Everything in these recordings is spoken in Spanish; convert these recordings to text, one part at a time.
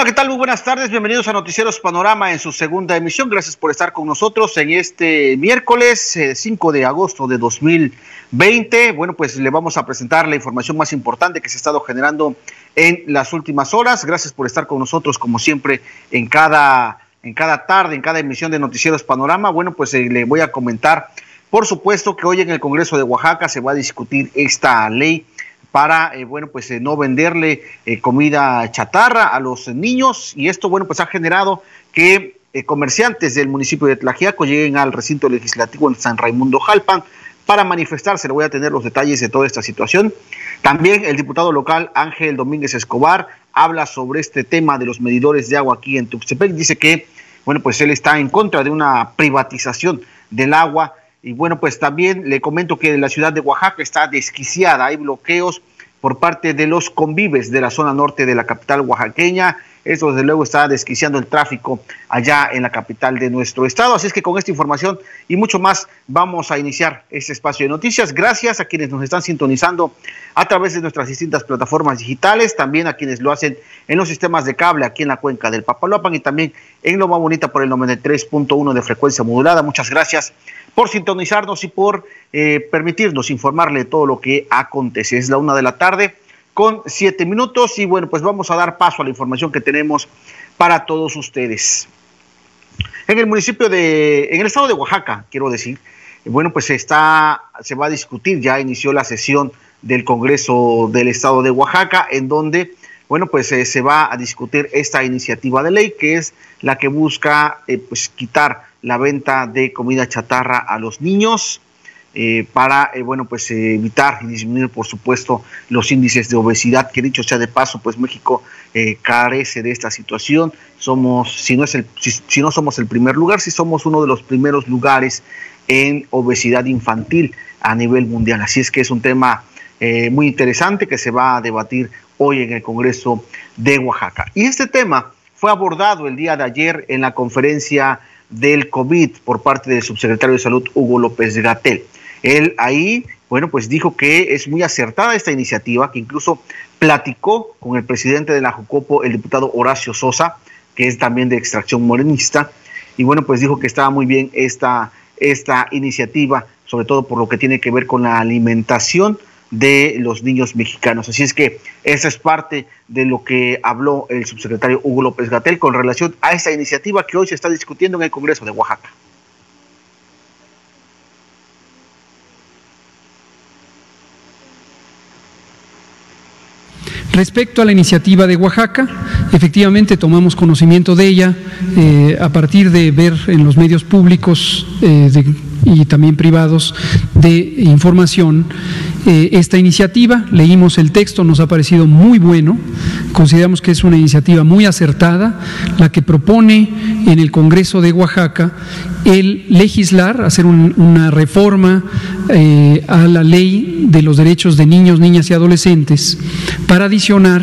Hola, ¿qué tal? Muy buenas tardes. Bienvenidos a Noticieros Panorama en su segunda emisión. Gracias por estar con nosotros en este miércoles 5 eh, de agosto de 2020. Bueno, pues le vamos a presentar la información más importante que se ha estado generando en las últimas horas. Gracias por estar con nosotros, como siempre, en cada, en cada tarde, en cada emisión de Noticieros Panorama. Bueno, pues eh, le voy a comentar, por supuesto, que hoy en el Congreso de Oaxaca se va a discutir esta ley para, eh, bueno, pues eh, no venderle eh, comida chatarra a los niños y esto, bueno, pues ha generado que comerciantes del municipio de Tlajiaco lleguen al recinto legislativo en San Raimundo Jalpan para manifestarse. Le voy a tener los detalles de toda esta situación. También el diputado local Ángel Domínguez Escobar habla sobre este tema de los medidores de agua aquí en Tuxtepec. Dice que, bueno, pues él está en contra de una privatización del agua y bueno, pues también le comento que la ciudad de Oaxaca está desquiciada, hay bloqueos por parte de los convives de la zona norte de la capital oaxaqueña. Esto desde luego está desquiciando el tráfico allá en la capital de nuestro estado. Así es que con esta información y mucho más vamos a iniciar este espacio de noticias. Gracias a quienes nos están sintonizando a través de nuestras distintas plataformas digitales, también a quienes lo hacen en los sistemas de cable aquí en la cuenca del Papaloapan y también en lo más bonita por el 93.1 de frecuencia modulada. Muchas gracias por sintonizarnos y por eh, permitirnos informarle todo lo que acontece. Es la una de la tarde con siete minutos y bueno, pues vamos a dar paso a la información que tenemos para todos ustedes. En el municipio de, en el estado de Oaxaca, quiero decir, bueno, pues está, se va a discutir, ya inició la sesión del Congreso del Estado de Oaxaca, en donde, bueno, pues eh, se va a discutir esta iniciativa de ley, que es la que busca, eh, pues, quitar la venta de comida chatarra a los niños eh, para, eh, bueno, pues eh, evitar y disminuir, por supuesto, los índices de obesidad, que dicho sea de paso, pues México carece de esta situación. Somos, si no, es el, si, no somos el primer lugar, si somos uno de los primeros lugares en obesidad infantil a nivel mundial. Así es que es un tema muy interesante que se va a debatir hoy en el Congreso de Oaxaca. Y este tema fue abordado el día de ayer en la conferencia del COVID por parte del subsecretario de Salud Hugo López Gatel. Él ahí, bueno, pues dijo que es muy acertada esta iniciativa, que incluso platicó con el presidente de la Jucopo, el diputado Horacio Sosa, que es también de extracción morenista, y bueno, pues dijo que estaba muy bien esta, esta iniciativa, sobre todo por lo que tiene que ver con la alimentación de los niños mexicanos. Así es que esa es parte de lo que habló el subsecretario Hugo López Gatel con relación a esta iniciativa que hoy se está discutiendo en el Congreso de Oaxaca. Respecto a la iniciativa de Oaxaca, efectivamente tomamos conocimiento de ella eh, a partir de ver en los medios públicos eh, de y también privados de información eh, esta iniciativa. Leímos el texto, nos ha parecido muy bueno, consideramos que es una iniciativa muy acertada, la que propone en el Congreso de Oaxaca el legislar, hacer una reforma eh, a la ley de los derechos de niños, niñas y adolescentes para adicionar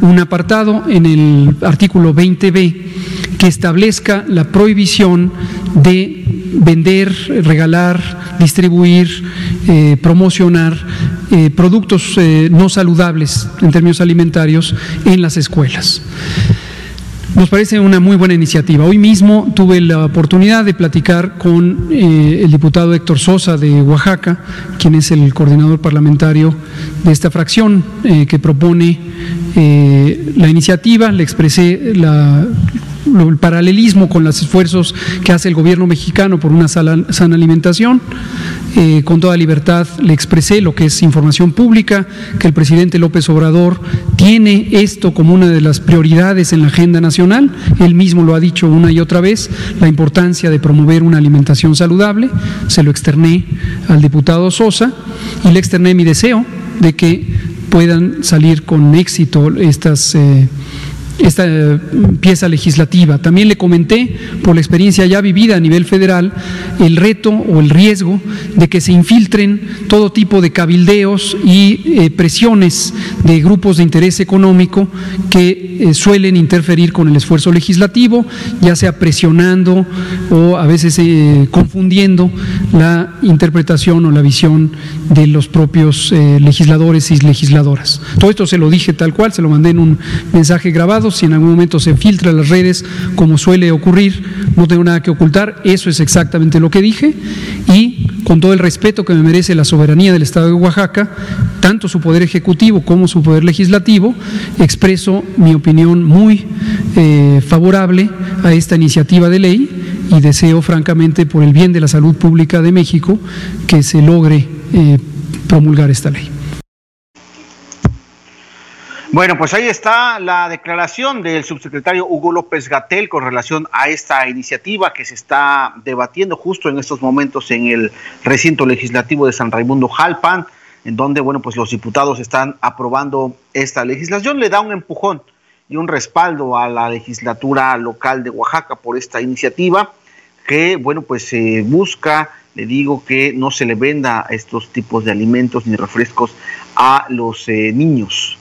un apartado en el artículo 20b que establezca la prohibición de vender, regalar, distribuir, eh, promocionar eh, productos eh, no saludables en términos alimentarios en las escuelas. Nos parece una muy buena iniciativa. Hoy mismo tuve la oportunidad de platicar con el diputado Héctor Sosa de Oaxaca, quien es el coordinador parlamentario de esta fracción que propone la iniciativa. Le expresé la, el paralelismo con los esfuerzos que hace el gobierno mexicano por una sana alimentación. Eh, con toda libertad le expresé lo que es información pública, que el presidente López Obrador tiene esto como una de las prioridades en la agenda nacional. Él mismo lo ha dicho una y otra vez, la importancia de promover una alimentación saludable. Se lo externé al diputado Sosa y le externé mi deseo de que puedan salir con éxito estas... Eh, esta eh, pieza legislativa. También le comenté, por la experiencia ya vivida a nivel federal, el reto o el riesgo de que se infiltren todo tipo de cabildeos y eh, presiones de grupos de interés económico que eh, suelen interferir con el esfuerzo legislativo, ya sea presionando o a veces confundiendo la interpretación o la visión de los propios legisladores y legisladoras. Todo esto se lo dije tal cual, se lo mandé en un mensaje grabado Si en algún momento se filtra las redes, como suele ocurrir, no tengo nada que ocultar. Eso es exactamente lo que dije. Y con todo el respeto que me merece la soberanía del Estado de Oaxaca, tanto su poder ejecutivo como su poder legislativo, expreso mi opinión muy eh, favorable a esta iniciativa de ley y deseo francamente por el bien de la salud pública de México que se logre eh, promulgar esta ley. Bueno, pues ahí está la declaración del subsecretario Hugo López Gatel con relación a esta iniciativa que se está debatiendo justo en estos momentos en el recinto legislativo de San Raimundo Jalpan, en donde, bueno, pues los diputados están aprobando esta legislación, le da un empujón y un respaldo a la legislatura local de Oaxaca por esta iniciativa que, bueno, pues se busca, le digo, que no se le venda estos tipos de alimentos ni refrescos a los eh, niños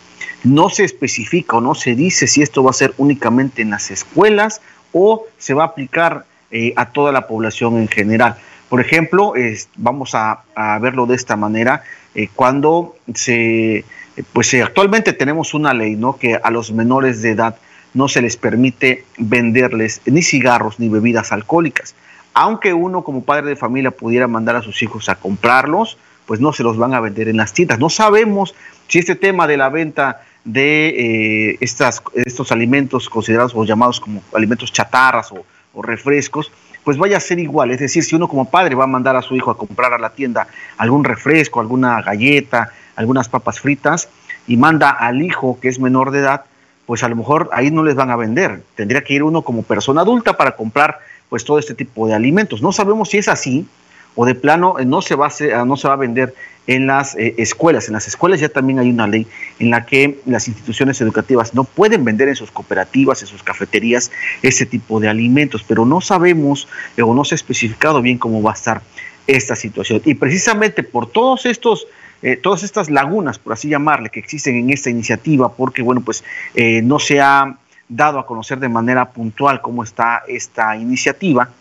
no se especifica o no se dice si esto va a ser únicamente en las escuelas o se va a aplicar eh, a toda la población en general. Por ejemplo, vamos a, verlo de esta manera, eh, cuando se, pues eh, actualmente tenemos una ley, ¿no? Que a los menores de edad no se les permite venderles ni cigarros ni bebidas alcohólicas. Aunque uno como padre de familia pudiera mandar a sus hijos a comprarlos, pues no se los van a vender en las tiendas. No sabemos si este tema de la venta de eh, estas, estos alimentos considerados o llamados como alimentos chatarras o, refrescos, pues vaya a ser igual. Es decir, si uno como padre va a mandar a su hijo a comprar a la tienda algún refresco, alguna galleta, algunas papas fritas, y manda al hijo que es menor de edad, pues a lo mejor ahí no les van a vender. Tendría que ir uno como persona adulta para comprar pues todo este tipo de alimentos. No sabemos si es así o de plano eh, no se va a, no se va a vender en las eh, escuelas. En las escuelas ya también hay una ley en la que las instituciones educativas no pueden vender en sus cooperativas, en sus cafeterías, ese tipo de alimentos, pero no sabemos eh, o no se ha especificado bien cómo va a estar esta situación. Y precisamente por todos estos... Eh, todas estas lagunas, por así llamarle, que existen en esta iniciativa, porque bueno, pues no se ha dado a conocer de manera puntual cómo está esta iniciativa,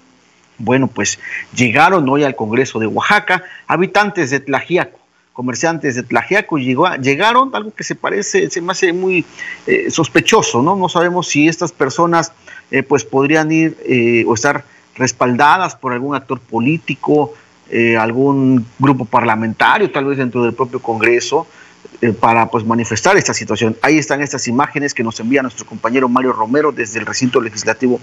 bueno, pues llegaron hoy al Congreso de Oaxaca habitantes de Tlajiaco, comerciantes de Tlajiaco llegó, llegaron, algo que se parece, se me hace muy eh, sospechoso, ¿no? No sabemos si estas personas eh, pues podrían ir eh, o estar respaldadas por algún actor político, algún grupo parlamentario, tal vez dentro del propio Congreso, eh, para pues, manifestar esta situación. Ahí están estas imágenes que nos envía nuestro compañero Mario Romero desde el recinto legislativo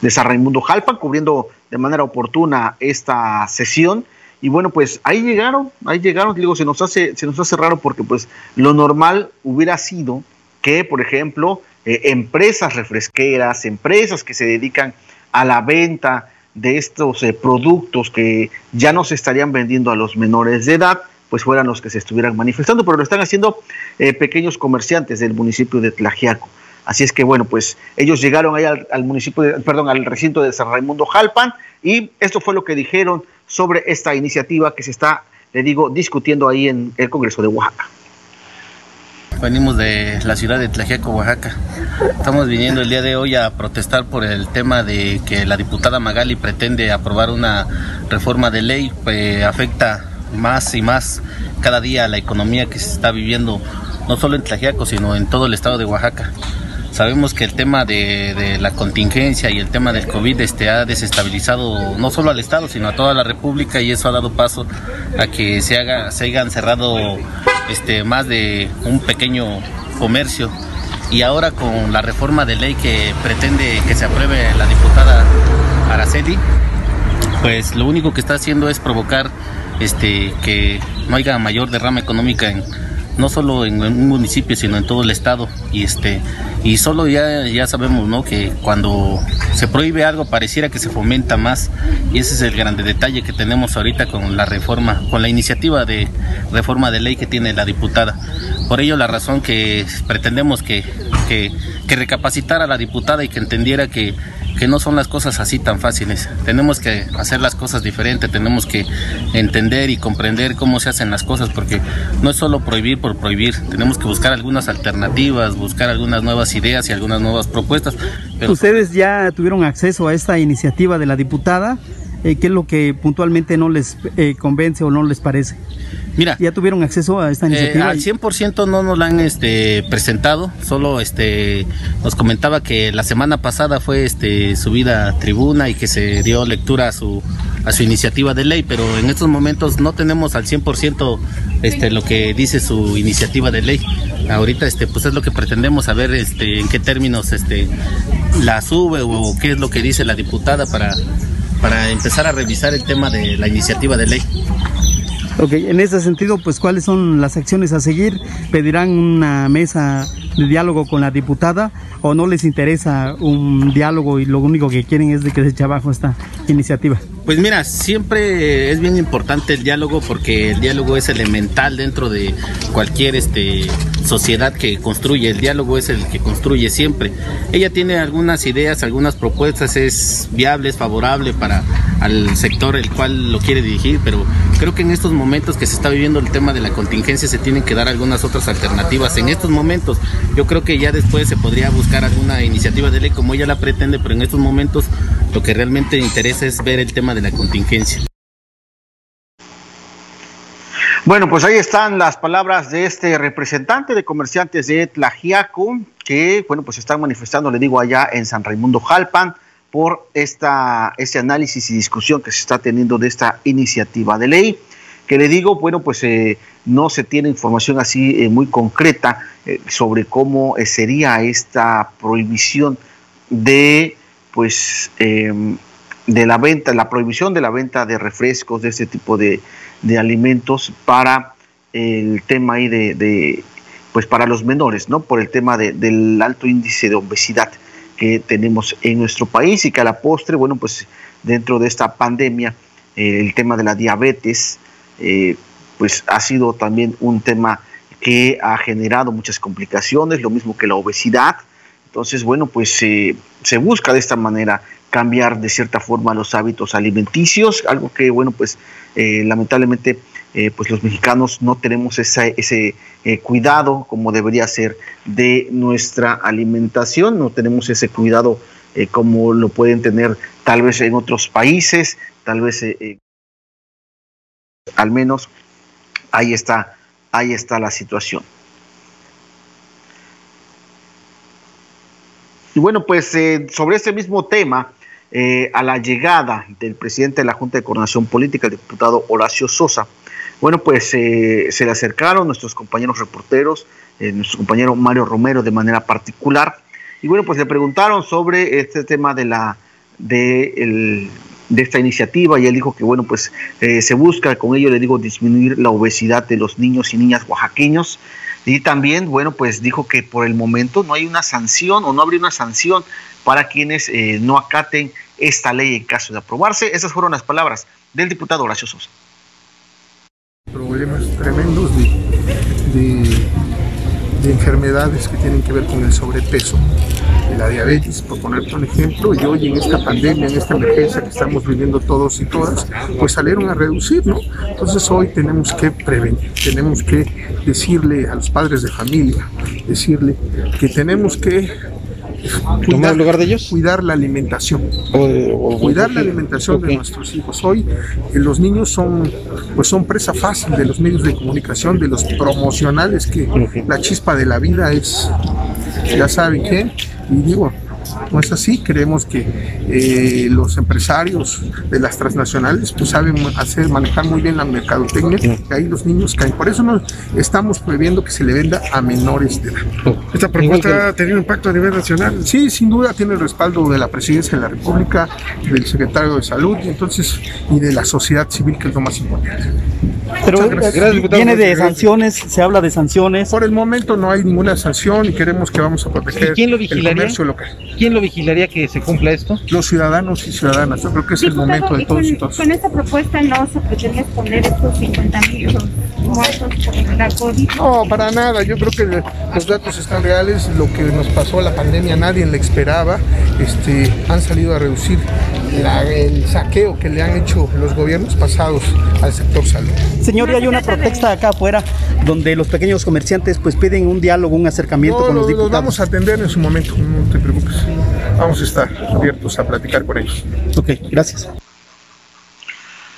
de San Raimundo Jalpan, cubriendo de manera oportuna esta sesión. Y bueno, pues ahí llegaron, ahí llegaron, digo, se nos hace, se nos hace raro porque pues lo normal hubiera sido que, por ejemplo, eh, empresas refresqueras, empresas que se dedican a la venta de estos eh, productos que ya no se estarían vendiendo a los menores de edad, pues fueran los que se estuvieran manifestando, pero lo están haciendo eh, pequeños comerciantes del municipio de Tlajiaco. Así es que bueno, pues ellos llegaron ahí al, municipio, perdón, al recinto de San Raimundo Jalpan y esto fue lo que dijeron sobre esta iniciativa que se está, le digo, discutiendo ahí en el Congreso de Oaxaca. Venimos de la ciudad de Tlajiaco, Oaxaca. Estamos viniendo el día de hoy a protestar por el tema de que la diputada Magali pretende aprobar una reforma de ley que afecta más y más cada día la economía que se está viviendo, no solo en Tlajiaco, sino en todo el estado de Oaxaca. Sabemos que el tema de, la contingencia y el tema del COVID este, ha desestabilizado no solo al Estado, sino a toda la República y eso ha dado paso a que se, haga, se hayan cerrado este, más de un pequeño comercio. Y ahora con la reforma de ley que pretende que se apruebe la diputada Araceli, pues lo único que está haciendo es provocar este, que no haya mayor derrama económica en, no solo en un municipio sino en todo el estado. Y este y solo ya ya sabemos no que cuando se prohíbe algo pareciera que se fomenta más. Y ese es el grande detalle que tenemos ahorita con la reforma con la iniciativa de reforma de ley que tiene la diputada. Por ello la razón que pretendemos que que, que recapacitara a la diputada y que entendiera que que no son las cosas así tan fáciles. Tenemos que hacer las cosas diferentes, tenemos que entender y comprender cómo se hacen las cosas, porque no es solo prohibir por prohibir, tenemos que buscar algunas alternativas, buscar algunas nuevas ideas y algunas nuevas propuestas. Ustedes ya tuvieron acceso a esta iniciativa de la diputada. Eh, ¿qué es lo que puntualmente no les eh, convence o no les parece? Mira, ¿ya tuvieron acceso a esta iniciativa? al 100% no nos la han este, presentado, solo este, nos comentaba que la semana pasada fue este, subida a tribuna y que se dio lectura a su, a su iniciativa de ley, pero en estos momentos no tenemos al 100% este, lo que dice su iniciativa de ley. Ahorita este, pues es lo que pretendemos saber este, en qué términos este, la sube o qué es lo que dice la diputada para, para empezar a revisar el tema de la iniciativa de ley. Ok, en ese sentido, pues cuáles son las acciones a seguir? ¿Pedirán una mesa de diálogo con la diputada o no les interesa un diálogo y lo único que quieren es de que se eche abajo esta iniciativa? Pues mira, siempre es bien importante el diálogo porque el diálogo es elemental dentro de cualquier este, sociedad que construye. El diálogo es el que construye siempre. Ella tiene algunas ideas, algunas propuestas, es viable, es favorable para al sector el cual lo quiere dirigir, pero creo que en estos momentos que se está viviendo el tema de la contingencia se tienen que dar algunas otras alternativas. En estos momentos yo creo que ya después se podría buscar alguna iniciativa de ley como ella la pretende, pero en estos momentos lo que realmente interesa es ver el tema de la contingencia. Bueno, pues ahí están las palabras de este representante de comerciantes de Tlajiaco, que, bueno, pues están manifestando, le digo, allá en San Raimundo Jalpan, por esta, este análisis y discusión que se está teniendo de esta iniciativa de ley, que le digo, bueno, pues eh, no se tiene información así eh, muy concreta eh, sobre cómo sería esta prohibición de, pues, em, de la venta, la prohibición de la venta de refrescos, de este tipo de, de alimentos para el tema ahí de, pues para los menores, ¿no? Por el tema del alto índice de obesidad que tenemos en nuestro país y que a la postre, bueno, pues dentro de esta pandemia, eh, el tema de la diabetes, eh, pues ha sido también un tema que ha generado muchas complicaciones, lo mismo que la obesidad. Entonces, bueno, pues se busca de esta manera cambiar de cierta forma los hábitos alimenticios, algo que, bueno, pues eh, lamentablemente, eh, pues los mexicanos no tenemos ese eh, cuidado como debería ser de nuestra alimentación, no tenemos ese cuidado como lo pueden tener tal vez en otros países, tal vez al menos ahí está, ahí está la situación. Y bueno, pues sobre este mismo tema, eh, a la llegada del presidente de la Junta de Coordinación Política, el diputado Horacio Sosa, bueno, pues eh, se le acercaron nuestros compañeros reporteros, eh, nuestro compañero Mario Romero de manera particular, y bueno, pues le preguntaron sobre este tema de la de, de esta iniciativa y él dijo que bueno, pues se busca con ello, le digo, disminuir la obesidad de los niños y niñas oaxaqueños. Y también, bueno, pues dijo que por el momento no hay una sanción o no habría una sanción para quienes no acaten esta ley en caso de aprobarse. Esas fueron las palabras del diputado Horacio Sosa. Problemas tremendos de, enfermedades que tienen que ver con el sobrepeso, la diabetes, por ponerte un ejemplo, y hoy en esta pandemia, en esta emergencia que estamos viviendo todos y todas, pues salieron a reducir, ¿no? Entonces hoy tenemos que prevenir, tenemos que decirle a los padres de familia, decirle que tenemos que cuidar, lugar de ellos? Cuidar la alimentación. cuidar la alimentación de nuestros hijos. Hoy eh, los niños son, pues son presa fácil de los medios de comunicación, de los promocionales, que la chispa de la vida es, ya saben qué, y digo, no es así, creemos que eh, los empresarios de las transnacionales pues saben hacer, manejar muy bien la mercadotecnia, y ahí los niños caen. Por eso no estamos prohibiendo que se le venda a menores de edad. ¿Esta propuesta ha tenido impacto a nivel nacional? Sí, sin duda tiene el respaldo de la Presidencia de la República, del Secretario de Salud y entonces y de la sociedad civil, que es lo más importante. Pero viene de sanciones, se habla de sanciones. Por el momento no hay ninguna sanción y queremos que vamos a proteger quién lo vigilaría? el comercio local. ¿Quién lo vigilaría que se cumpla esto? Los ciudadanos y ciudadanas. Yo creo que es el momento de todos y todos. Con esta propuesta no se pretende exponer estos 50 mil muertos por la COVID. No, para nada. Yo creo que los datos están reales. Lo que nos pasó la pandemia nadie le esperaba. Este, han salido a reducir el saqueo que le han hecho los gobiernos pasados al sector salud. Señor, hay una protesta acá afuera donde los pequeños comerciantes pues piden un diálogo, un acercamiento con los diputados. Los vamos a atender en su momento, no te preocupes. Vamos a estar abiertos a platicar con ellos. Ok, gracias.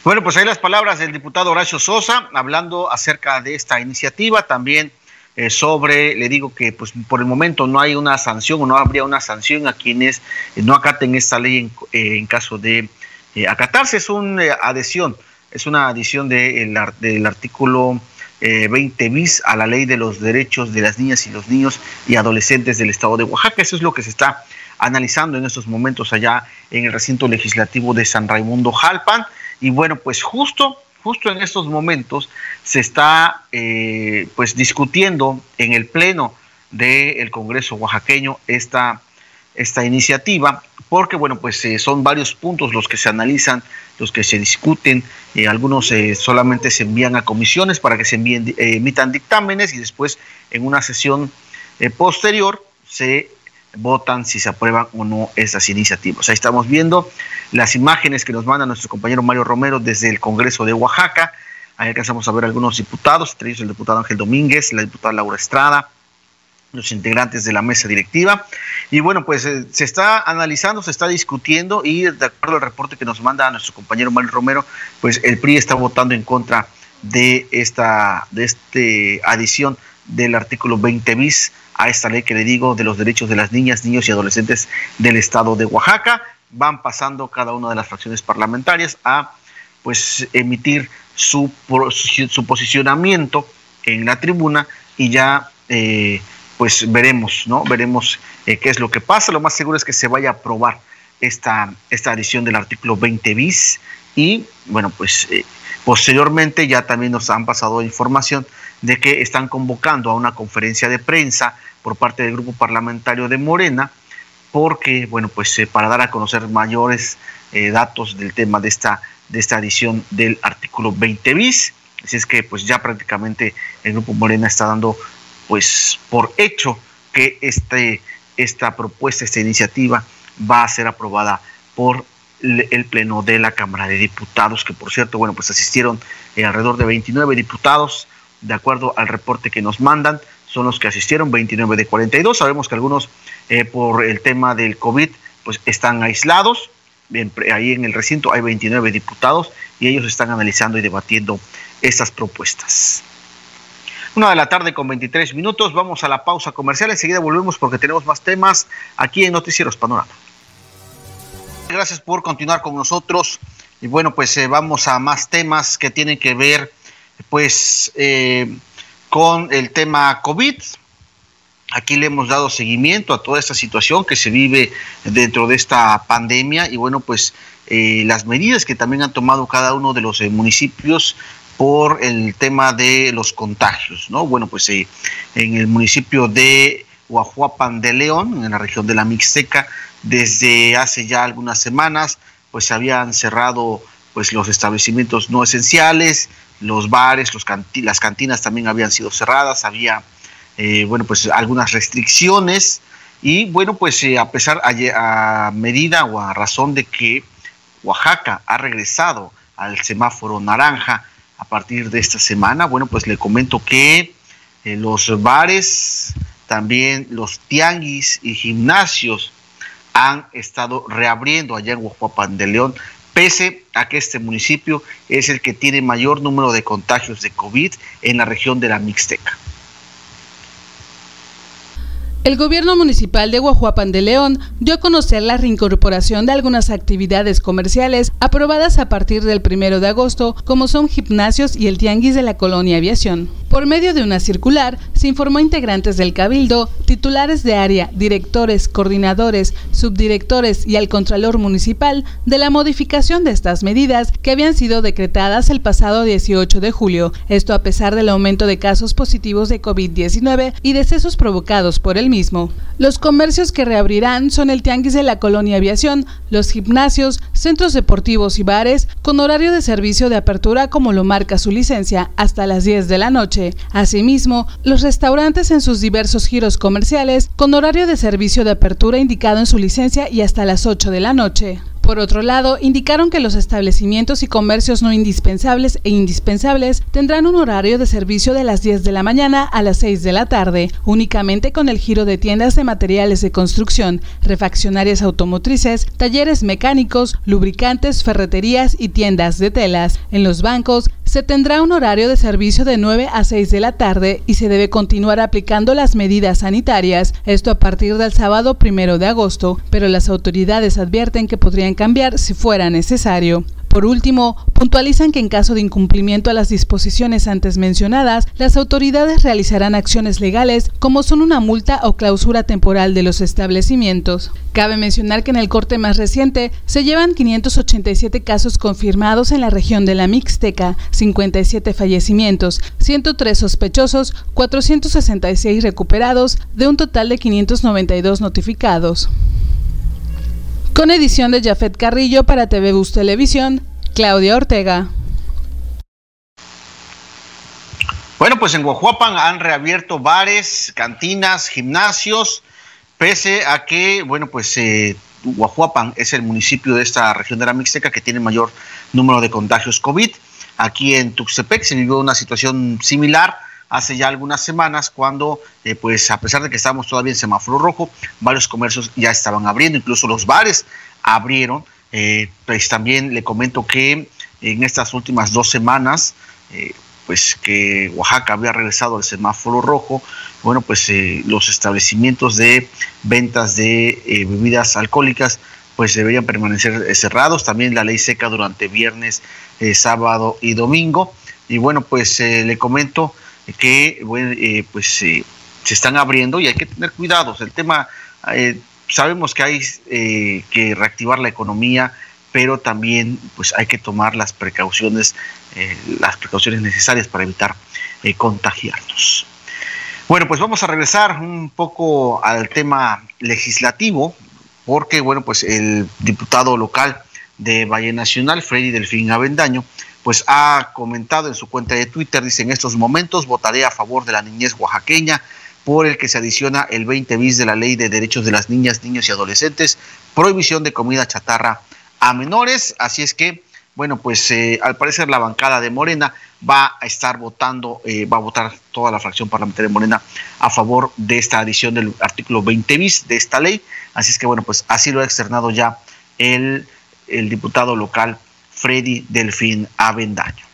Bueno, pues ahí las palabras del diputado Horacio Sosa hablando acerca de esta iniciativa, también eh, sobre, le digo que pues por el momento no hay una sanción o no habría una sanción a quienes eh, no acaten esta ley en, eh, caso de acatarse, es una adhesión, es una adición de, del artículo 20 bis a la ley de los derechos de las niñas y los niños y adolescentes del estado de Oaxaca, eso es lo que se está analizando en estos momentos allá en el recinto legislativo de San Raimundo Jalpan. Y bueno, pues justo, justo en estos momentos se está eh, pues discutiendo en el pleno del Congreso oaxaqueño esta, esta iniciativa, porque bueno, pues eh, son varios puntos los que se analizan, los que se discuten, y algunos eh, solamente se envían a comisiones para que se envíen, emitan dictámenes y después en una sesión posterior se votan si se aprueban o no esas iniciativas. Ahí estamos viendo las imágenes que nos manda nuestro compañero Mario Romero desde el Congreso de Oaxaca. Ahí alcanzamos a ver algunos diputados, entre ellos el diputado Ángel Domínguez, la diputada Laura Estrada, los integrantes de la mesa directiva. Y bueno, pues eh, se está analizando, se está discutiendo y de acuerdo al reporte que nos manda nuestro compañero Mario Romero, pues el PRI está votando en contra de esta de este adición del artículo 20 bis a esta ley que le digo de los derechos de las niñas, niños y adolescentes del estado de Oaxaca. Van pasando cada una de las fracciones parlamentarias a pues emitir su, su posicionamiento en la tribuna y ya eh, pues veremos, ¿no? Veremos eh, qué es lo que pasa. Lo más seguro es que se vaya a aprobar esta, esta adición del artículo 20 bis y bueno, pues eh, posteriormente ya también nos han pasado información de que están convocando a una conferencia de prensa por parte del grupo parlamentario de Morena, porque, bueno, pues eh, para dar a conocer mayores datos del tema de esta, de esta edición del artículo 20 bis. Así es que, pues ya prácticamente el grupo Morena está dando, pues, por hecho que este, esta propuesta, esta iniciativa va a ser aprobada por el Pleno de la Cámara de Diputados, que por cierto, bueno, pues asistieron eh, alrededor de 29 diputados, de acuerdo al reporte que nos mandan, son los que asistieron, 29 de 42. Sabemos que algunos eh, por el tema del COVID pues están aislados. Bien, ahí en el recinto hay 29 diputados y ellos están analizando y debatiendo estas propuestas. Una de la tarde con 23 minutos, vamos a la pausa comercial, enseguida volvemos porque tenemos más temas aquí en Noticieros Panorama. Gracias por continuar con nosotros y bueno, pues eh, vamos a más temas que tienen que ver pues eh, con el tema COVID. Aquí le hemos dado seguimiento a toda esta situación que se vive dentro de esta pandemia y bueno, pues eh, las medidas que también han tomado cada uno de los municipios por el tema de los contagios, ¿no? Bueno, pues en el municipio de Huajuapan de León, en la región de la Mixteca, desde hace ya algunas semanas, pues se habían cerrado pues los establecimientos no esenciales, los bares, las cantinas también habían sido cerradas, había, eh, bueno, pues algunas restricciones y bueno, pues eh, a pesar, a, medida o a razón de que Oaxaca ha regresado al semáforo naranja a partir de esta semana, bueno, pues le comento que eh, los bares, también los tianguis y gimnasios han estado reabriendo allá en Oaxaca de León pese a que este municipio es el que tiene mayor número de contagios de COVID en la región de la Mixteca. El gobierno municipal de Guajuapan de León dio a conocer la reincorporación de algunas actividades comerciales aprobadas a partir del primero de agosto, como son gimnasios y el tianguis de la colonia Aviación. Por medio de una circular, se informó a integrantes del Cabildo, titulares de área, directores, coordinadores, subdirectores y al Contralor Municipal de la modificación de estas medidas que habían sido decretadas el pasado 18 de julio. Esto a pesar del aumento de casos positivos de COVID-19 y decesos provocados por el mismo. Los comercios que reabrirán son el Tianguis de la Colonia Aviación, los gimnasios, centros deportivos y bares, con horario de servicio de apertura como lo marca su licencia hasta las 10 de la noche Asimismo, los restaurantes en sus diversos giros comerciales con horario de servicio de apertura indicado en su licencia y hasta las 8 de la noche. Por otro lado, indicaron que los establecimientos y comercios no indispensables e indispensables tendrán un horario de servicio de las 10 de la mañana a las 6 de la tarde, únicamente con el giro de tiendas de materiales de construcción, refaccionarias automotrices, talleres mecánicos, lubricantes, ferreterías y tiendas de telas. En los bancos se tendrá un horario de servicio de 9 a 6 de la tarde y se debe continuar aplicando las medidas sanitarias, esto a partir del sábado primero de agosto, pero las autoridades advierten que podrían cambiar si fuera necesario. Por último, puntualizan que en caso de incumplimiento a las disposiciones antes mencionadas, las autoridades realizarán acciones legales como son una multa o clausura temporal de los establecimientos. Cabe mencionar que en el corte más reciente se llevan 587 casos confirmados en la región de la Mixteca, 57 fallecimientos, 103 sospechosos, 466 recuperados, de un total de 592 notificados. Con edición de Jafet Carrillo para TV Bus Televisión, Claudia Ortega. Bueno, pues en Guajuapan han reabierto bares, cantinas, gimnasios, pese a que, bueno, pues eh, Guajuapan es el municipio de esta región de la Mixteca que tiene mayor número de contagios COVID. Aquí en Tuxtepec se vivió una situación similar hace ya algunas semanas cuando, eh, pues a pesar de que estábamos todavía en semáforo rojo, varios comercios ya estaban abriendo, incluso los bares abrieron. Eh, pues también le comento que en estas últimas dos semanas, eh, pues que Oaxaca había regresado al semáforo rojo, bueno, pues los establecimientos de ventas de bebidas alcohólicas pues deberían permanecer cerrados. También la ley seca durante viernes, sábado y domingo. Y bueno, pues le comento que eh, pues eh, se están abriendo y hay que tener cuidados. El tema, eh, sabemos que hay que reactivar la economía, pero también pues hay que tomar las precauciones, las precauciones necesarias para evitar contagiarnos. Bueno, pues vamos a regresar un poco al tema legislativo, porque bueno, pues el diputado local de Valle Nacional, Freddy Delfín Avendaño, pues ha comentado en su cuenta de Twitter, dice, en estos momentos votaré a favor de la niñez oaxaqueña, por el que se adiciona el 20 bis de la Ley de Derechos de las Niñas, Niños y Adolescentes, prohibición de comida chatarra a menores. Así es que, bueno, pues eh, al parecer la bancada de Morena va a estar votando, eh, va a votar toda la fracción parlamentaria de Morena a favor de esta adición del artículo 20 bis de esta ley. Así es que, bueno, pues así lo ha externado ya el, el diputado local Freddy Delfín Avendaño.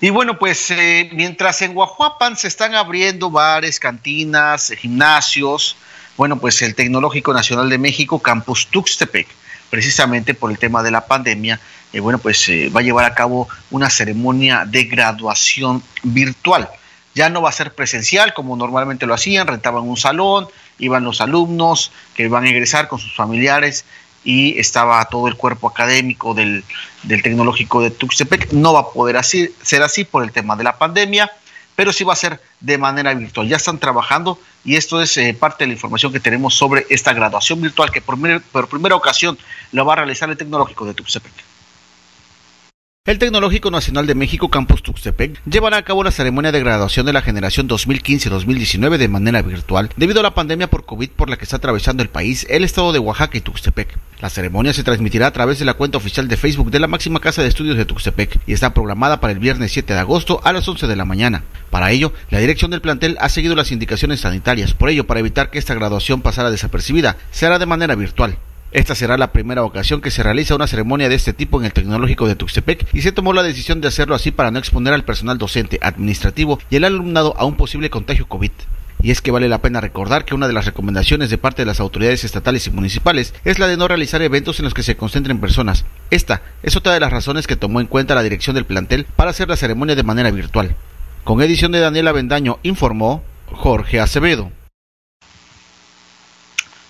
Y bueno, pues eh, mientras en Guajuapan se están abriendo bares, cantinas, gimnasios, bueno, pues el Tecnológico Nacional de México, Campus Tuxtepec, precisamente por el tema de la pandemia, eh, bueno, pues eh, va a llevar a cabo una ceremonia de graduación virtual. Ya no va a ser presencial como normalmente lo hacían, rentaban un salón, iban los alumnos que van a egresar con sus familiares y estaba todo el cuerpo académico del, Tecnológico de Tuxtepec. No va a poder así, ser así por el tema de la pandemia, pero sí va a ser de manera virtual. Ya están trabajando y esto es eh, parte de la información que tenemos sobre esta graduación virtual que por, por primera ocasión la va a realizar el Tecnológico de Tuxtepec. El Tecnológico Nacional de México Campus Tuxtepec llevará a cabo la ceremonia de graduación de la generación 2015-2019 de manera virtual debido a la pandemia por COVID por la que está atravesando el país, el estado de Oaxaca y Tuxtepec. La ceremonia se transmitirá a través de la cuenta oficial de Facebook de la máxima casa de estudios de Tuxtepec y está programada para el viernes 7 de agosto a las 11 de la mañana. Para ello, la dirección del plantel ha seguido las indicaciones sanitarias. Por ello, para evitar que esta graduación pasara desapercibida, se hará de manera virtual. Esta será la primera ocasión que se realiza una ceremonia de este tipo en el Tecnológico de Tuxtepec y se tomó la decisión de hacerlo así para no exponer al personal docente, administrativo y el alumnado a un posible contagio COVID. Y es que vale la pena recordar que una de las recomendaciones de parte de las autoridades estatales y municipales es la de no realizar eventos en los que se concentren personas. Esta es otra de las razones que tomó en cuenta la dirección del plantel para hacer la ceremonia de manera virtual. Con edición de Daniela Bendaño informó Jorge Acevedo.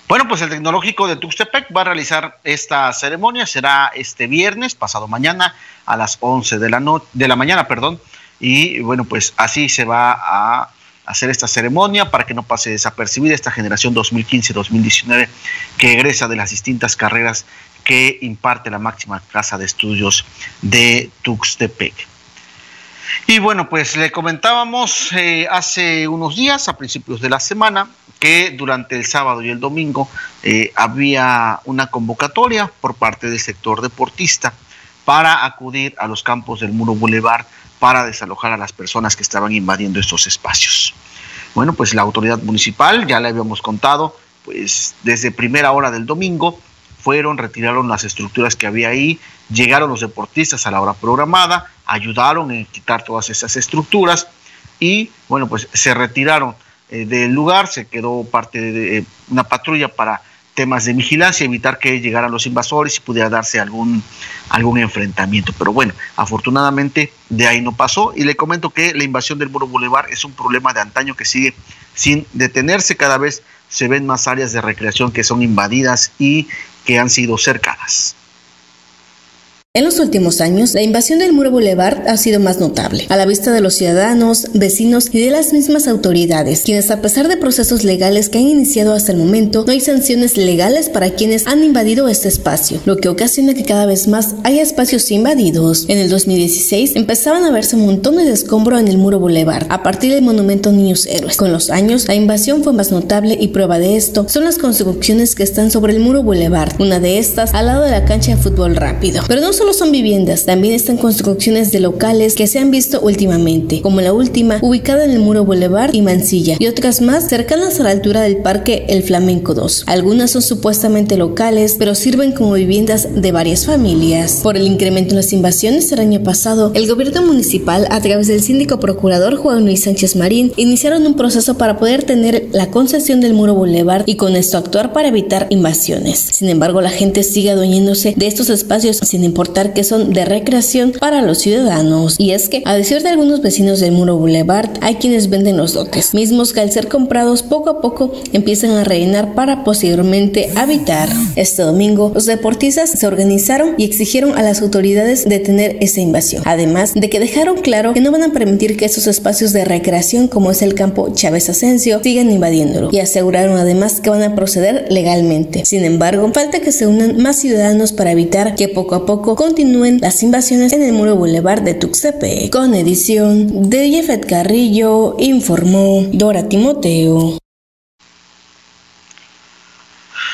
Bueno, pues el Tecnológico de Tuxtepec va a realizar esta ceremonia, será este viernes, pasado mañana, a las 11 de la, de la mañana, perdón, y bueno, pues así se va a hacer esta ceremonia para que no pase desapercibida esta generación 2015-2019 que egresa de las distintas carreras que imparte la máxima casa de estudios de Tuxtepec. Y bueno, pues le comentábamos eh, hace unos días, a principios de la semana, que durante el sábado y el domingo eh, había una convocatoria por parte del sector deportista para acudir a los campos del Muro Boulevard para desalojar a las personas que estaban invadiendo estos espacios. Bueno, pues la autoridad municipal, ya le habíamos contado, pues desde primera hora del domingo fueron, retiraron las estructuras que había ahí, llegaron los deportistas a la hora programada, ayudaron en quitar todas esas estructuras y bueno, pues se retiraron eh, del lugar, se quedó parte de, una patrulla para temas de vigilancia, evitar que llegaran los invasores y pudiera darse algún, algún enfrentamiento. Pero bueno, afortunadamente de ahí no pasó y le comento que la invasión del Muro Boulevard es un problema de antaño que sigue sin detenerse. Cada vez se ven más áreas de recreación que son invadidas y que han sido cercadas. En los últimos años, la invasión del Muro Boulevard ha sido más notable, a la vista de los ciudadanos, vecinos y de las mismas autoridades, quienes a pesar de procesos legales que han iniciado hasta el momento, no hay sanciones legales para quienes han invadido este espacio, lo que ocasiona que cada vez más haya espacios invadidos. En el 2016 empezaban a verse montones de escombro en el Muro Boulevard, a partir del monumento Niños Héroes. Con los años, la invasión fue más notable y prueba de esto son las construcciones que están sobre el Muro Boulevard, una de estas al lado de la cancha de fútbol rápido. Pero no solo son viviendas, también están construcciones de locales que se han visto últimamente, como la última ubicada en el Muro Boulevard y Mansilla, y otras más cercanas a la altura del Parque El Flamenco 2. Algunas son supuestamente locales, pero sirven como viviendas de varias familias. Por el incremento en las invasiones el año pasado, el gobierno municipal, a través del síndico procurador Juan Luis Sánchez Marín, iniciaron un proceso para poder tener la concesión del Muro Boulevard y con esto actuar para evitar invasiones. Sin embargo, la gente sigue adueñándose de estos espacios sin importar que son de recreación para los ciudadanos. Y es que, a decir de algunos vecinos del Muro Boulevard, hay quienes venden los lotes, mismos que al ser comprados poco a poco empiezan a rellenar para posteriormente habitar. Este domingo, los deportistas se organizaron y exigieron a las autoridades detener esa invasión. Además de que dejaron claro que no van a permitir que esos espacios de recreación como es el campo Chávez Asensio sigan invadiéndolo y aseguraron además que van a proceder legalmente. Sin embargo, falta que se unan más ciudadanos para evitar que poco a poco continúe las invasiones en el muro Boulevard de Tuxtepec. Con edición de Jeffet Carrillo, informó Dora Timoteo.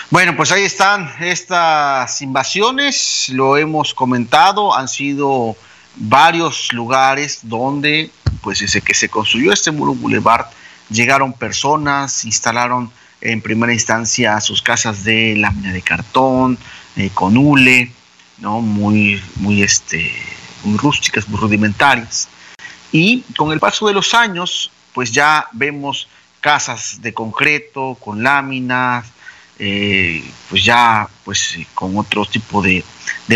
Bueno, pues ahí están estas invasiones, lo hemos comentado, han sido varios lugares donde, pues desde que se construyó este muro Boulevard, llegaron personas, instalaron en primera instancia sus casas de lámina de cartón, eh, con hule, ¿no? Muy, muy, este, muy rústicas, muy rudimentarias. Y con el paso de los años, pues ya vemos casas de concreto, con láminas, eh, pues ya pues con otro tipo de,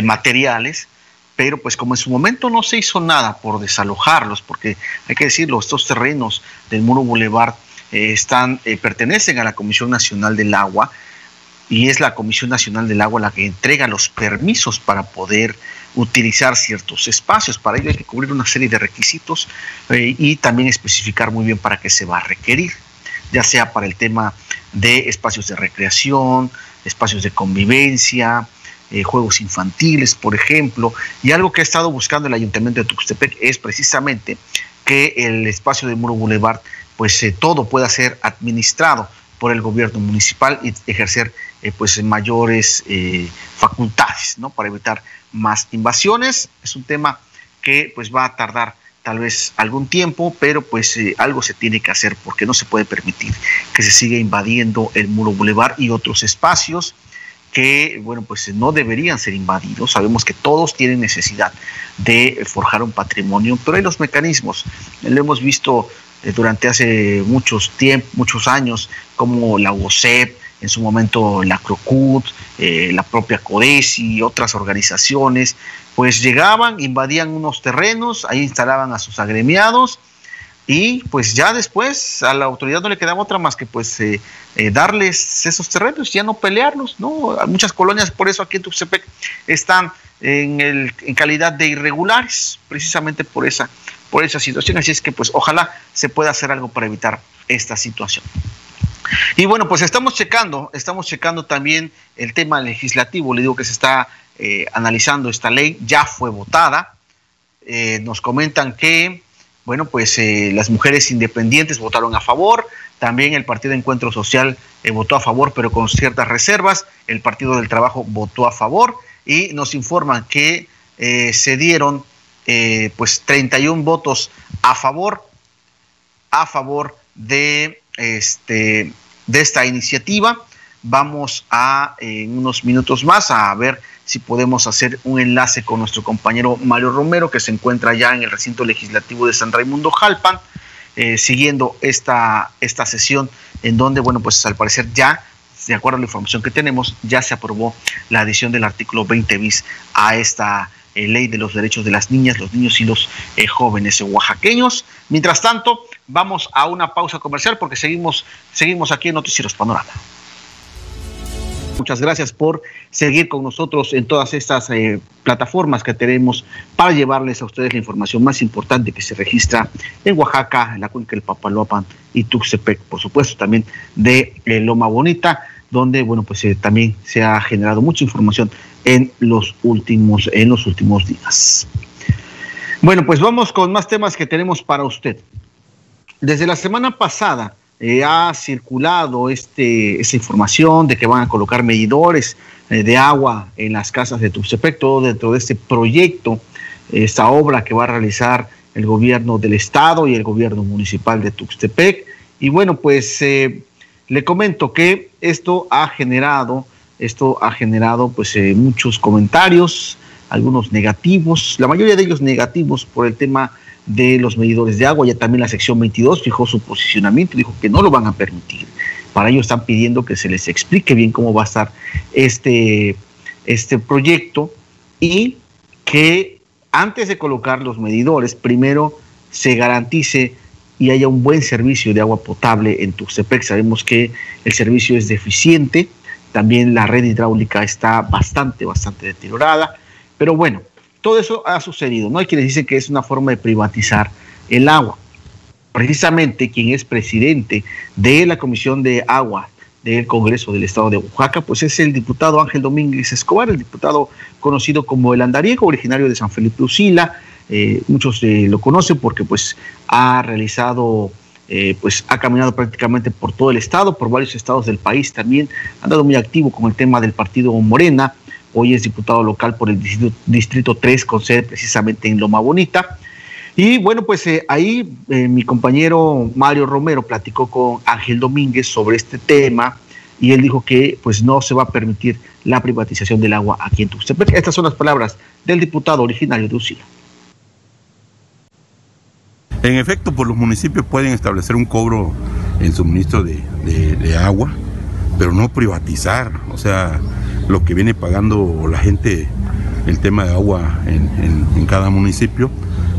materiales, pero pues como en su momento no se hizo nada por desalojarlos, porque hay que decirlo, estos terrenos del Muro Boulevard eh, están, eh, pertenecen a la Comisión Nacional del Agua, y es la Comisión Nacional del Agua la que entrega los permisos para poder utilizar ciertos espacios. Para ello hay que cubrir una serie de requisitos eh, y también especificar muy bien para qué se va a requerir, ya sea para el tema de espacios de recreación, espacios de convivencia, eh, juegos infantiles, por ejemplo, y algo que ha estado buscando el Ayuntamiento de Tuxtepec es precisamente que el espacio de Muro Boulevard, pues eh, todo pueda ser administrado por el gobierno municipal y ejercer eh, pues mayores eh, facultades ¿no? para evitar más invasiones. Es un tema que pues va a tardar tal vez algún tiempo, pero pues eh, algo se tiene que hacer porque no se puede permitir que se siga invadiendo el muro bulevar y otros espacios que, bueno, pues no deberían ser invadidos. Sabemos que todos tienen necesidad de forjar un patrimonio, pero hay los mecanismos. Lo hemos visto durante hace muchos tiempos, muchos años, como la UOCEP, en su momento la CROCUT, eh, la propia CODESI y otras organizaciones, pues llegaban, invadían unos terrenos, ahí instalaban a sus agremiados y pues ya después a la autoridad no le quedaba otra más que pues eh, eh, darles esos terrenos, ya no pelearlos, ¿no? Muchas colonias por eso aquí en Tuxtepec están en calidad de irregulares, precisamente por esa, por esa situación, así es que pues ojalá se pueda hacer algo para evitar esta situación. Y bueno, pues estamos checando, estamos checando también el tema legislativo. Le digo que se está eh, analizando esta ley, ya fue votada. Eh, nos comentan que bueno, pues eh, las mujeres independientes votaron a favor, también el Partido Encuentro Social votó a favor, pero con ciertas reservas, el Partido del Trabajo votó a favor y nos informan que se dieron pues 31 votos a favor, a favor de, este, de esta iniciativa. Vamos a en unos minutos más a ver si podemos hacer un enlace con nuestro compañero Mario Romero, que se encuentra ya en el recinto legislativo de San Raimundo Jalpan, eh, siguiendo esta, esta sesión en donde, bueno, pues al parecer ya, de acuerdo a la información que tenemos, ya se aprobó la adición del artículo 20 bis a esta eh, ley de los derechos de las niñas, los niños y los eh, jóvenes oaxaqueños. Mientras tanto, vamos a una pausa comercial porque seguimos, seguimos aquí en Noticieros Panorama. Muchas gracias por seguir con nosotros en todas estas eh, plataformas que tenemos para llevarles a ustedes la información más importante que se registra en Oaxaca, en la cuenca del Papaloapan y Tuxtepec, por supuesto también de eh, Loma Bonita, donde bueno pues eh, también se ha generado mucha información en los últimos en los últimos días. Bueno, pues vamos con más temas que tenemos para usted. Desde la semana pasada eh, ha circulado este, esa información de que van a colocar medidores eh, de agua en las casas de Tuxtepec, todo dentro de este proyecto, esta obra que va a realizar el gobierno del estado y el gobierno municipal de Tuxtepec. Y bueno, pues eh, le comento que esto ha generado, esto ha generado pues muchos comentarios, algunos negativos, la mayoría de ellos negativos por el tema de los medidores de agua. Ya también la sección 22 fijó su posicionamiento, dijo que no lo van a permitir. Para ello están pidiendo que se les explique bien cómo va a estar este, este proyecto y que antes de colocar los medidores, primero se garantice y haya un buen servicio de agua potable en Tuxtepec. Sabemos que el servicio es deficiente, también la red hidráulica está bastante, bastante deteriorada, pero bueno, todo eso ha sucedido. No hay quienes dicen que es una forma de privatizar el agua. Precisamente quien es presidente de la Comisión de Agua del Congreso del Estado de Oaxaca, pues es el diputado Ángel Domínguez Escobar, el diputado conocido como el Andariego, originario de San Felipe Usila. Eh, muchos eh, lo conocen porque pues ha realizado eh, pues ha caminado prácticamente por todo el estado, por varios estados del país también, ha andado muy activo con el tema del partido Morena, Hoy es diputado local por el Distrito, 3 con sede precisamente en Loma Bonita. Y bueno, pues eh, ahí eh, mi compañero Mario Romero platicó con Ángel Domínguez sobre este tema y él dijo que pues no se va a permitir la privatización del agua aquí en Tuxtepec. Estas son las palabras del diputado originario de Usila. En efecto, pues, los municipios pueden establecer un cobro en suministro de, de agua, pero no privatizar. O sea, lo que viene pagando la gente el tema de agua en, cada municipio,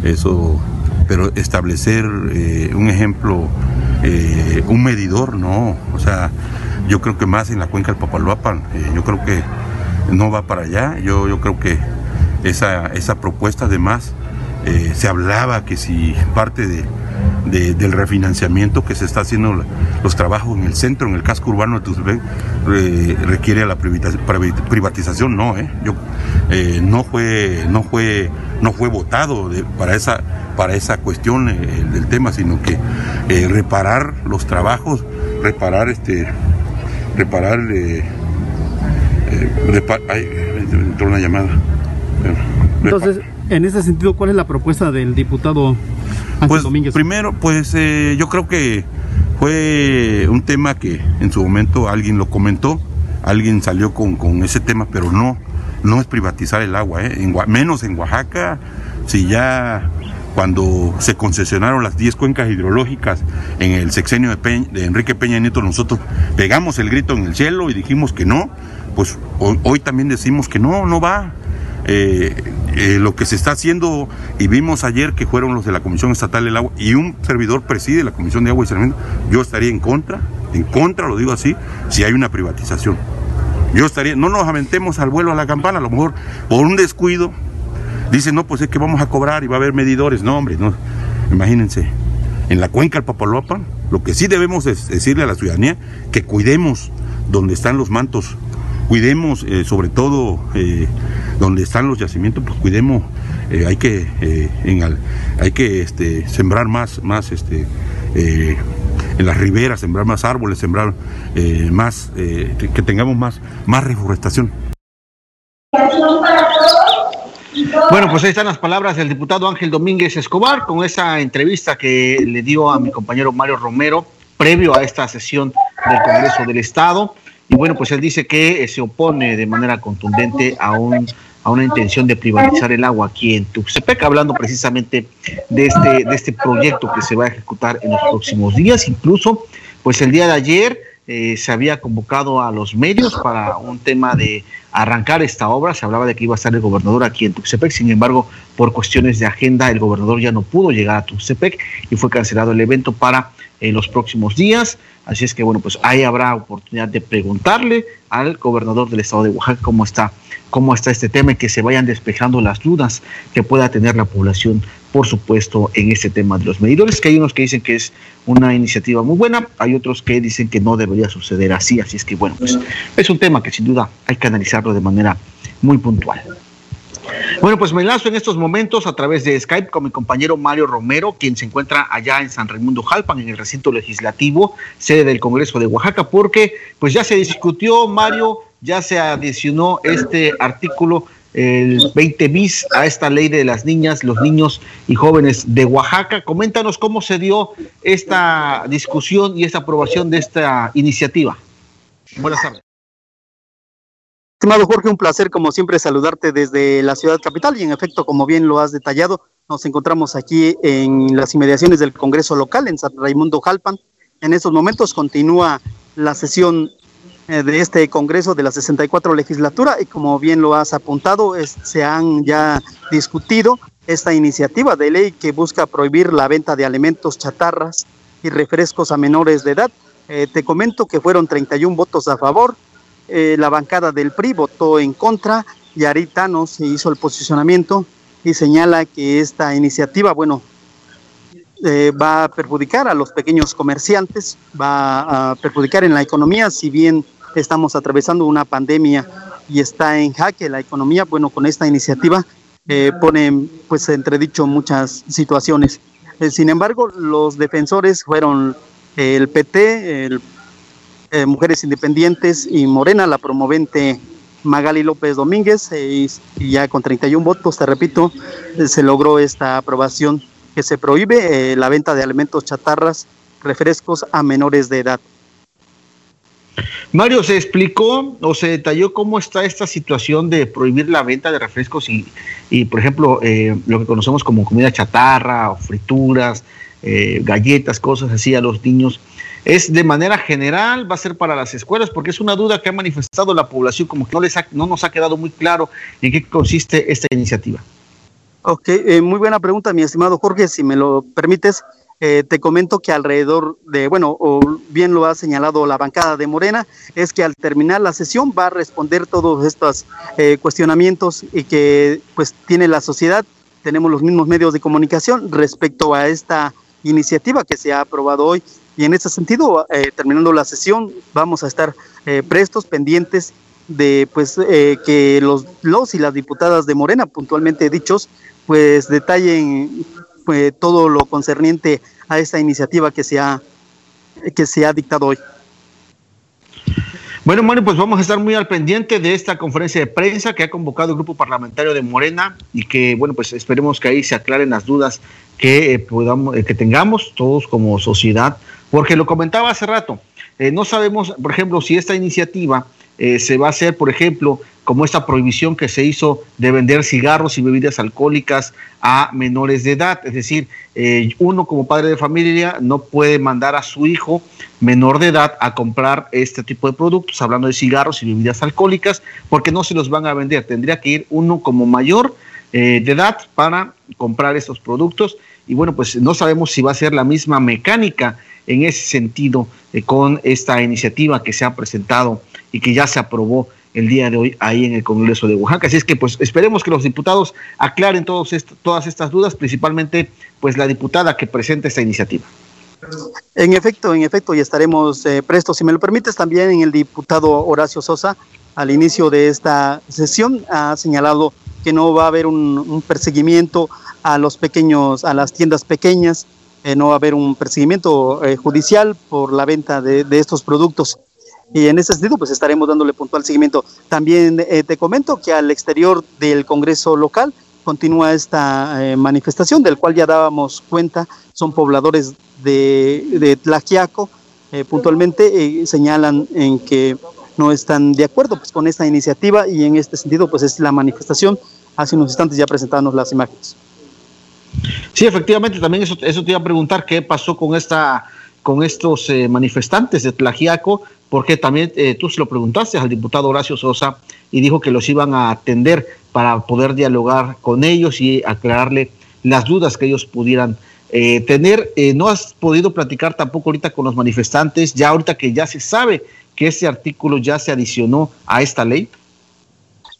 eso, pero establecer eh, un ejemplo, eh, un medidor, no, o sea, yo creo que más en la cuenca del Papaloapan, eh, yo creo que no va para allá, yo, yo creo que esa, esa propuesta además se hablaba que si parte de, del refinanciamiento que se está haciendo los trabajos en el centro, en el casco urbano de Tuzbén, requiere la privatización, no, ¿eh? Yo, eh, no fue, no fue, no fue votado para esa, para esa cuestión eh, del tema, sino que eh, reparar los trabajos, reparar este, reparar, entró una llamada. Entonces, en ese sentido, ¿cuál es la propuesta del diputado pues, Primero, pues eh, yo creo que fue un tema que en su momento alguien lo comentó, alguien salió con, ese tema, pero no, no es privatizar el agua, ¿eh? menos en Oaxaca, si ya cuando se concesionaron las 10 cuencas hidrológicas en el sexenio de, de, Enrique Peña Nieto, nosotros pegamos el grito en el cielo y dijimos que no, pues hoy también decimos que no, no va. Eh, eh, lo que se está haciendo, y vimos ayer que fueron los de la Comisión Estatal del Agua, y un servidor preside la Comisión de Agua y Saneamiento, yo estaría en contra, en contra, lo digo así, si hay una privatización. Yo estaría, no nos aventemos al vuelo a la campana, a lo mejor por un descuido, dicen, no, pues es que vamos a cobrar y va a haber medidores. No, hombre, no. Imagínense, en la cuenca del Papaloapan, lo que sí debemos decirle a la ciudadanía, que cuidemos donde están los mantos cuidemos eh, sobre todo eh, donde están los yacimientos, pues cuidemos eh, hay que, hay que este, sembrar más, más este, en las riberas, sembrar más árboles, sembrar más, que tengamos más, más reforestación. Bueno, pues ahí están las palabras del diputado Ángel Domínguez Escobar con esa entrevista que le dio a mi compañero Mario Romero previo a esta sesión del Congreso del Estado. Y bueno, pues él dice que se opone de manera contundente a, un, a una intención de privatizar el agua aquí en Tuxtepec, hablando precisamente de este, de este proyecto que se va a ejecutar en los próximos días. Incluso, pues el día de ayer eh, se había convocado a los medios para un tema de arrancar esta obra. Se hablaba de que iba a estar el gobernador aquí en Tuxtepec, sin embargo, por cuestiones de agenda, el gobernador ya no pudo llegar a Tuxtepec y fue cancelado el evento para en los próximos días. Así es que, bueno, pues ahí habrá oportunidad de preguntarle al gobernador del estado de Oaxaca cómo está, cómo está este tema y que se vayan despejando las dudas que pueda tener la población, por supuesto, en este tema de los medidores, que hay unos que dicen que es una iniciativa muy buena, hay otros que dicen que no debería suceder así. Así es que, bueno, pues es un tema que sin duda hay que analizarlo de manera muy puntual. Bueno, pues me enlazo en estos momentos a través de Skype con mi compañero Mario Romero, quien se encuentra allá en San Raimundo Jalpan, en el recinto legislativo, sede del Congreso de Oaxaca, porque pues ya se discutió, Mario, ya se adicionó este artículo el 20 bis a esta ley de las niñas, los niños y jóvenes de Oaxaca. Coméntanos cómo se dio esta discusión y esta aprobación de esta iniciativa. Buenas tardes. Estimado Jorge, un placer como siempre saludarte desde la ciudad capital y en efecto, como bien lo has detallado, nos encontramos aquí en las inmediaciones del Congreso local en San Raimundo Jalpan. En estos momentos continúa la sesión eh, de este Congreso de la 64 legislatura y como bien lo has apuntado, se han ya discutido esta iniciativa de ley que busca prohibir la venta de alimentos chatarras y refrescos a menores de edad. Eh, te comento que fueron 31 votos a favor, eh, la bancada del PRI votó en contra, y Tano se hizo el posicionamiento y señala que esta iniciativa, bueno, eh, va a perjudicar a los pequeños comerciantes, va a perjudicar en la economía, si bien estamos atravesando una pandemia y está en jaque la economía, bueno, con esta iniciativa eh, pone pues entredicho muchas situaciones. sin embargo, los defensores fueron el PT, el eh, Mujeres Independientes y Morena, la promovente Magali López Domínguez, eh, y, ya con 31 votos, te repito, eh, se logró esta aprobación que se prohíbe la venta de alimentos chatarras, refrescos a menores de edad. Mario, ¿se explicó o se detalló cómo está esta situación de prohibir la venta de refrescos y, y por ejemplo, lo que conocemos como comida chatarra o frituras, galletas, cosas así a los niños? ¿Es de manera general? ¿Va a ser para las escuelas? Porque es una duda que ha manifestado la población, como que no, les no nos ha quedado muy claro en qué consiste esta iniciativa. Ok, eh, muy buena pregunta, mi estimado Jorge. Si me lo permites, eh, te comento que alrededor de, bueno, o bien lo ha señalado la bancada de Morena, es que al terminar la sesión va a responder todos estos eh, cuestionamientos y que pues tiene la sociedad, tenemos los mismos medios de comunicación respecto a esta iniciativa que se ha aprobado hoy y en ese sentido, eh, terminando la sesión, vamos a estar eh, prestos, pendientes de pues eh, que los, los y las diputadas de Morena, puntualmente dichos, pues detallen pues, todo lo concerniente a esta iniciativa que se ha, que se ha dictado hoy. Bueno, Mario, pues vamos a estar muy al pendiente de esta conferencia de prensa que ha convocado el grupo parlamentario de Morena y que, bueno, pues esperemos que ahí se aclaren las dudas que podamos, que tengamos todos como sociedad porque lo comentaba hace rato, eh, no sabemos, por ejemplo, si esta iniciativa eh, se va a hacer, por ejemplo, como esta prohibición que se hizo de vender cigarros y bebidas alcohólicas a menores de edad. Es decir, eh, uno como padre de familia no puede mandar a su hijo menor de edad a comprar este tipo de productos, hablando de cigarros y bebidas alcohólicas, porque no se los van a vender. Tendría que ir uno como mayor de edad para comprar estos productos. Y bueno, pues no sabemos si va a ser la misma mecánica en ese sentido eh, con esta iniciativa que se ha presentado y que ya se aprobó el día de hoy ahí en el Congreso de Oaxaca. Así es que pues esperemos que los diputados aclaren todos todas estas dudas, principalmente pues la diputada que presenta esta iniciativa. En efecto, en efecto, y estaremos eh, prestos. Si me lo permites, también el diputado Horacio Sosa, al inicio de esta sesión, ha señalado que no va a haber un, perseguimiento a los pequeños, a las tiendas pequeñas, eh, no va a haber un perseguimiento eh, judicial por la venta de, estos productos. Y en ese sentido, pues estaremos dándole puntual seguimiento. También eh, te comento que al exterior del Congreso local continúa esta manifestación, del cual ya dábamos cuenta, son pobladores de, de Tlaquiaco, puntualmente señalan en que no están de acuerdo pues, con esta iniciativa y en este sentido pues es la manifestación. Hace unos instantes ya presentamos las imágenes. Sí, efectivamente, también eso, eso te iba a preguntar qué pasó con esta con estos eh, manifestantes de Tlajiaco, porque también eh, tú se lo preguntaste al diputado Horacio Sosa y dijo que los iban a atender para poder dialogar con ellos y aclararle las dudas que ellos pudieran eh, tener. no has podido platicar tampoco ahorita con los manifestantes, ya ahorita que ya se sabe que ese artículo ya se adicionó a esta ley?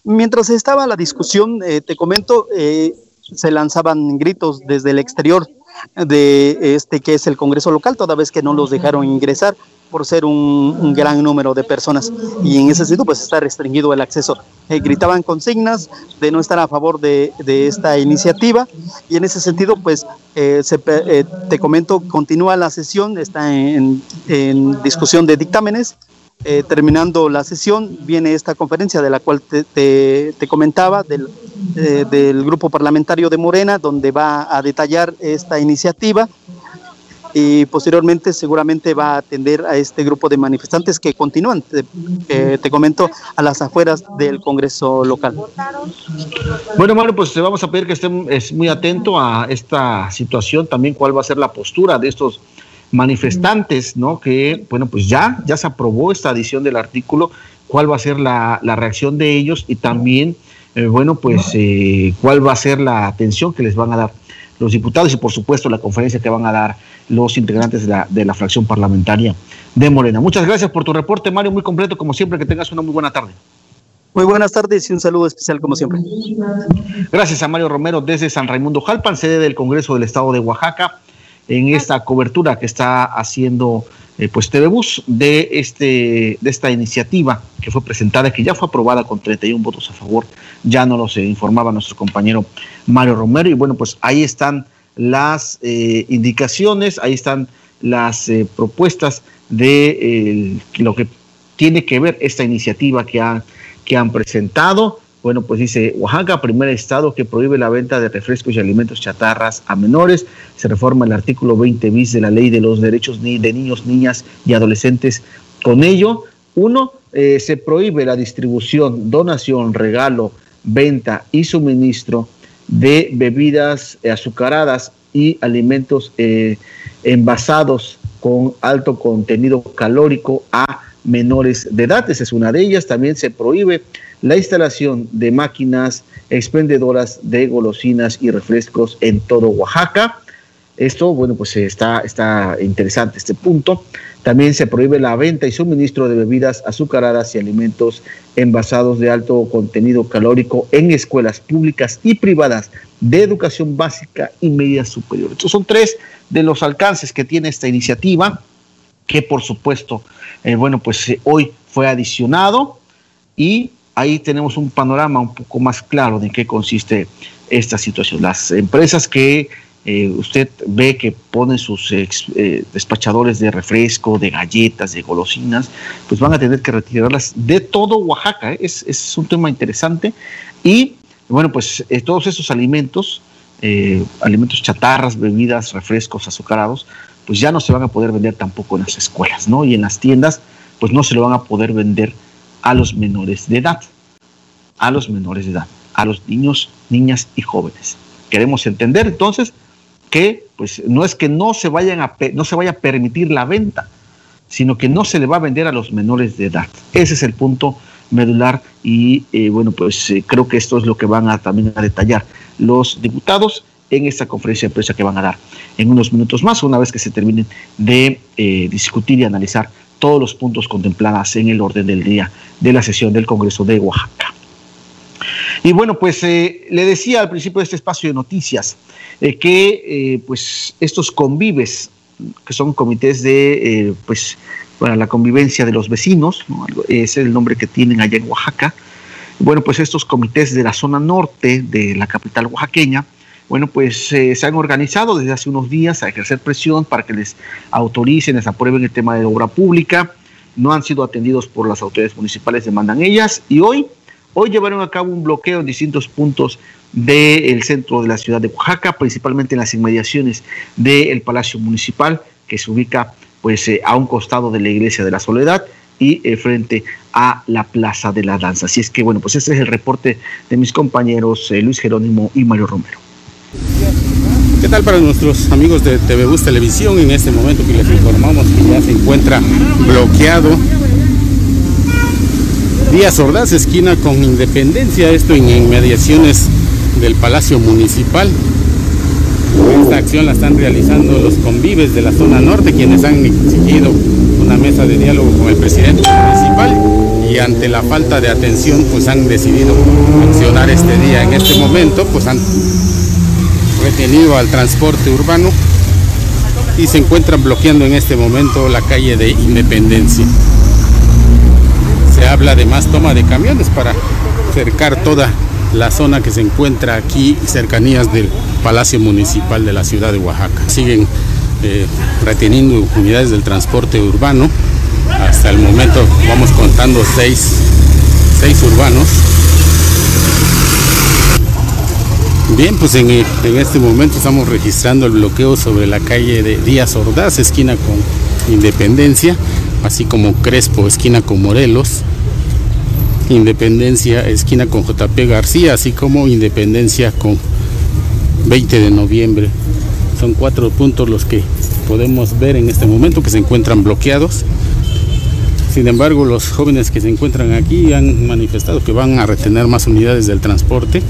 Mientras estaba la discusión, te comento, se lanzaban gritos desde el exterior de este que es el Congreso local, toda vez que no los dejaron ingresar por ser un, gran número de personas. Y en ese sentido pues está restringido el acceso. Eh, gritaban consignas de no estar a favor de, esta iniciativa. Y en ese sentido pues te comento, continúa la sesión, está en discusión de dictámenes. Eh, terminando la sesión, viene esta conferencia de la cual te, comentaba, del, eh, del, grupo parlamentario de Morena, donde va a detallar esta iniciativa y posteriormente seguramente va a atender a este grupo de manifestantes que continúan, te, comento, a las afueras del Congreso local. Bueno, Mario, pues vamos a pedir que estés muy atento a esta situación, también cuál va a ser la postura de estos manifestantes, ¿no? Que, bueno, pues ya, ya se aprobó esta adición del artículo, cuál va a ser la, reacción de ellos y también, eh, bueno, pues eh, cuál va a ser la atención que les van a dar los diputados y por supuesto la conferencia que van a dar los integrantes de la, de la fracción parlamentaria de Morena. Muchas gracias por tu reporte, Mario, muy completo, como siempre, que tengas una muy buena tarde. Muy buenas tardes y un saludo especial como siempre. Gracias a Mario Romero desde San Raimundo Jalpan, sede del Congreso del Estado de Oaxaca en esta cobertura que está haciendo eh, pues Telebus de, este, de esta iniciativa que fue presentada, que ya fue aprobada con 31 votos a favor, ya nos lo informaba nuestro compañero Mario Romero, y bueno, pues ahí están las eh, indicaciones, ahí están las eh, propuestas de lo que tiene que ver esta iniciativa que, que han presentado. Bueno, pues dice Oaxaca, primer estado que prohíbe la venta de refrescos y alimentos chatarras a menores. Se reforma el artículo 20 bis de la ley de los derechos de niños, niñas y adolescentes. Con ello, uno, eh, se prohíbe la distribución, donación, regalo, venta y suministro de bebidas azucaradas y alimentos eh, envasados con alto contenido calórico a menores de edad. Esa es una de ellas. También se prohíbe la instalación de máquinas expendedoras de golosinas y refrescos en todo Oaxaca. Esto, bueno, pues está, está interesante este punto. También se prohíbe la venta y suministro de bebidas azucaradas y alimentos envasados de alto contenido calórico en escuelas públicas y privadas de educación básica y media superior. Estos son tres de los alcances que tiene esta iniciativa, que por supuesto, eh, bueno, pues eh, hoy fue adicionado y ahí tenemos un panorama un poco más claro de qué consiste esta situación. Las empresas que eh, usted ve que ponen sus eh, despachadores de refresco, de galletas, de golosinas, pues van a tener que retirarlas de todo Oaxaca. ¿eh? Es, es, un tema interesante. Y bueno, pues todos esos alimentos, alimentos chatarras, bebidas, refrescos, azucarados, pues ya no se van a poder vender tampoco en las escuelas, ¿no? Y en las tiendas, pues no se lo van a poder vender a los menores de edad, a los menores de edad, a los niños, niñas y jóvenes. Queremos entender entonces que pues no es que no se vayan a no se vaya a permitir la venta, sino que no se le va a vender a los menores de edad. Ese es el punto medular y eh, bueno pues eh, creo que esto es lo que van a también a detallar los diputados en esta conferencia de prensa que van a dar en unos minutos más, una vez que se terminen de eh, discutir y analizar todos los puntos contemplados en el orden del día de la sesión del Congreso de Oaxaca. Y bueno, pues eh, le decía al principio de este espacio de noticias eh, que eh, pues estos convives, que son comités de pues para la convivencia de los vecinos, es el nombre que tienen allá en Oaxaca, bueno, pues estos comités de la zona norte de la capital oaxaqueña, bueno, pues eh, se han organizado desde hace unos días a ejercer presión para que les autoricen, les aprueben el tema de obra pública. No han sido atendidos por las autoridades municipales, demandan ellas. Y hoy, hoy llevaron a cabo un bloqueo en distintos puntos del centro de la ciudad de Oaxaca, principalmente en las inmediaciones del Palacio Municipal, que se ubica pues eh, a un costado de la Iglesia de la Soledad y eh, frente a la Plaza de la Danza. Así es que bueno, pues ese es el reporte de mis compañeros Luis Jerónimo y Mario Romero. ¿Qué tal para nuestros amigos de TV Bus Televisión? En este momento que les informamos que ya se encuentra bloqueado Díaz Ordaz, esquina con Independencia, esto en inmediaciones del Palacio Municipal. Esta acción la están realizando los convives de la zona norte, quienes han exigido una mesa de diálogo con el presidente municipal y ante la falta de atención pues han decidido accionar este día. En este momento pues han retenido al transporte urbano y se encuentran bloqueando en este momento la calle de Independencia. Se habla de más toma de camiones para cercar toda la zona que se encuentra aquí cercanías del Palacio Municipal de la ciudad de Oaxaca. Siguen eh, reteniendo unidades del transporte urbano. Hasta el momento vamos contando seis, seis urbanos Bien, pues en, este momento estamos registrando el bloqueo sobre la calle de Díaz Ordaz, esquina con Independencia, así como Crespo, esquina con Morelos, Independencia, esquina con JP García, así como Independencia con 20 de noviembre. Son cuatro puntos los que podemos ver en este momento que se encuentran bloqueados. Sin embargo, los jóvenes que se encuentran aquí han manifestado que van a retener más unidades del transporte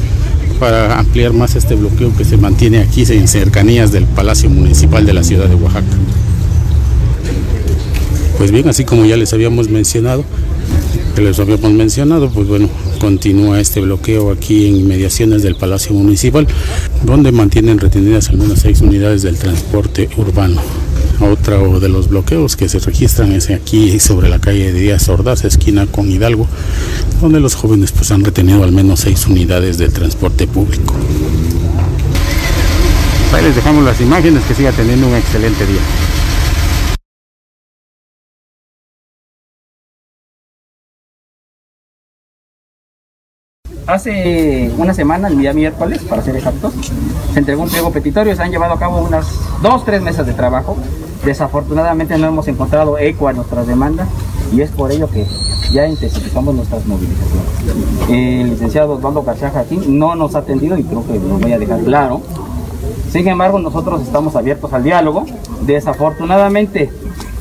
para ampliar más este bloqueo que se mantiene aquí en cercanías del Palacio Municipal de la ciudad de Oaxaca. Pues bien, así como ya les habíamos mencionado, que les habíamos mencionado, pues bueno, continúa este bloqueo aquí en inmediaciones del Palacio Municipal, donde mantienen retenidas al menos seis unidades del transporte urbano. Otro de los bloqueos que se registran es aquí sobre la calle de Díaz Ordaz, esquina con Hidalgo, donde los jóvenes pues han retenido al menos seis unidades del transporte público. Ahí les dejamos las imágenes, que siga teniendo un excelente día. Hace una semana, el día miércoles, para ser exactos, se entregó un pliego petitorio, se han llevado a cabo unas dos, tres mesas de trabajo. Desafortunadamente no hemos encontrado eco a nuestras demandas y es por ello que ya intensificamos nuestras movilizaciones. El licenciado Osvaldo García aquí no nos ha atendido y creo que lo voy a dejar claro. Sin embargo, nosotros estamos abiertos al diálogo. Desafortunadamente,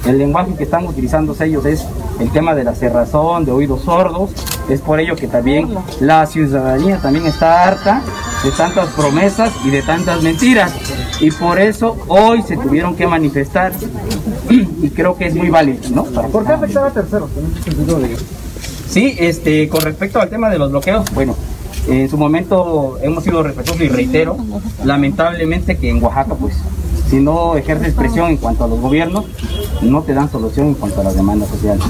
el lenguaje que están utilizando ellos es el tema de la cerrazón, de oídos sordos. Es por ello que también la ciudadanía también está harta de tantas promesas y de tantas mentiras. Y por eso hoy se tuvieron que manifestar y creo que es muy válido, ¿no? ¿Por qué afectar a terceros? Sí, este, con respecto al tema de los bloqueos, bueno, en su momento hemos sido respetuosos y reitero, lamentablemente que en Oaxaca, pues, si no ejerces presión en cuanto a los gobiernos, no te dan solución en cuanto a las demandas sociales.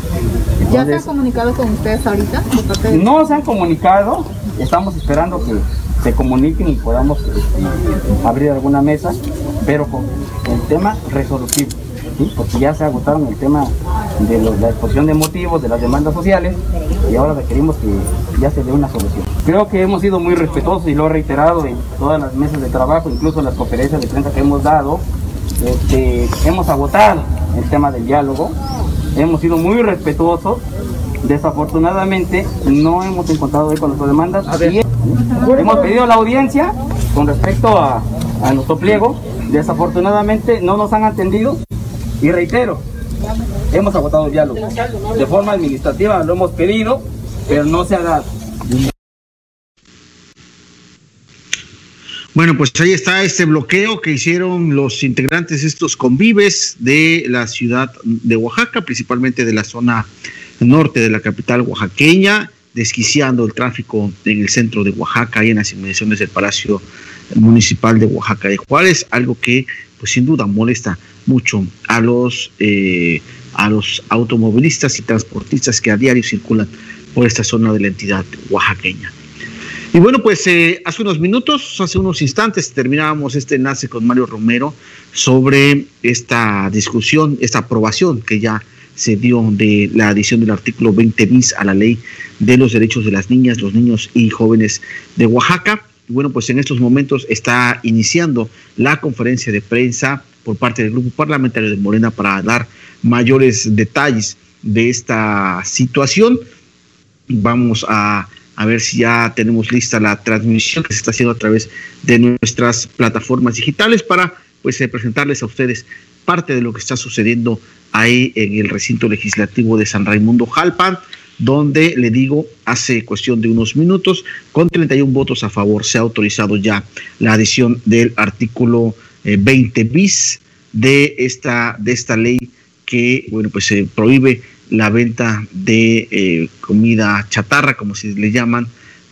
¿Ya se han comunicado con ustedes ahorita? No se han comunicado, estamos esperando que se comuniquen y podamos este, abrir alguna mesa, pero con el tema resolutivo, porque ya se agotaron el tema de la exposición de motivos, de las demandas sociales, y ahora requerimos que ya se dé una solución. Creo que hemos sido muy respetuosos y lo he reiterado en todas las mesas de trabajo, incluso en las conferencias de prensa que hemos dado, este, hemos agotado el tema del diálogo, hemos sido muy respetuosos, desafortunadamente no hemos encontrado con nuestras demandas. hemos pedido la audiencia con respecto a, a nuestro pliego, desafortunadamente no nos han atendido y reitero, hemos agotado el diálogo. De forma administrativa lo hemos pedido, pero no se ha dado. Bueno, pues ahí está este bloqueo que hicieron los integrantes estos convives de la ciudad de Oaxaca, principalmente de la zona norte de la capital oaxaqueña. desquiciando el tráfico en el centro de Oaxaca y en las inmediaciones del Palacio Municipal de Oaxaca de Juárez, algo que pues sin duda molesta mucho a los eh, a los automovilistas y transportistas que a diario circulan por esta zona de la entidad oaxaqueña. Y bueno, pues eh, hace unos minutos, hace unos instantes, terminábamos este enlace con Mario Romero sobre esta discusión, esta aprobación que ya se dio de la adición del artículo 20 bis a la ley de los derechos de las niñas, los niños y jóvenes de Oaxaca. Bueno, pues en estos momentos está iniciando la conferencia de prensa por parte del grupo parlamentario de Morena para dar mayores detalles de esta situación. Vamos a, ver si ya tenemos lista la transmisión que se está haciendo a través de nuestras plataformas digitales para pues eh, presentarles a ustedes parte de lo que está sucediendo ahí en el recinto legislativo de San Raimundo Jalpan, donde le digo, hace cuestión de unos minutos, con 31 votos a favor, se ha autorizado ya la adición del artículo 20 eh, bis de esta, de esta ley que, bueno, pues se prohíbe la venta de eh, comida chatarra, como se le llaman,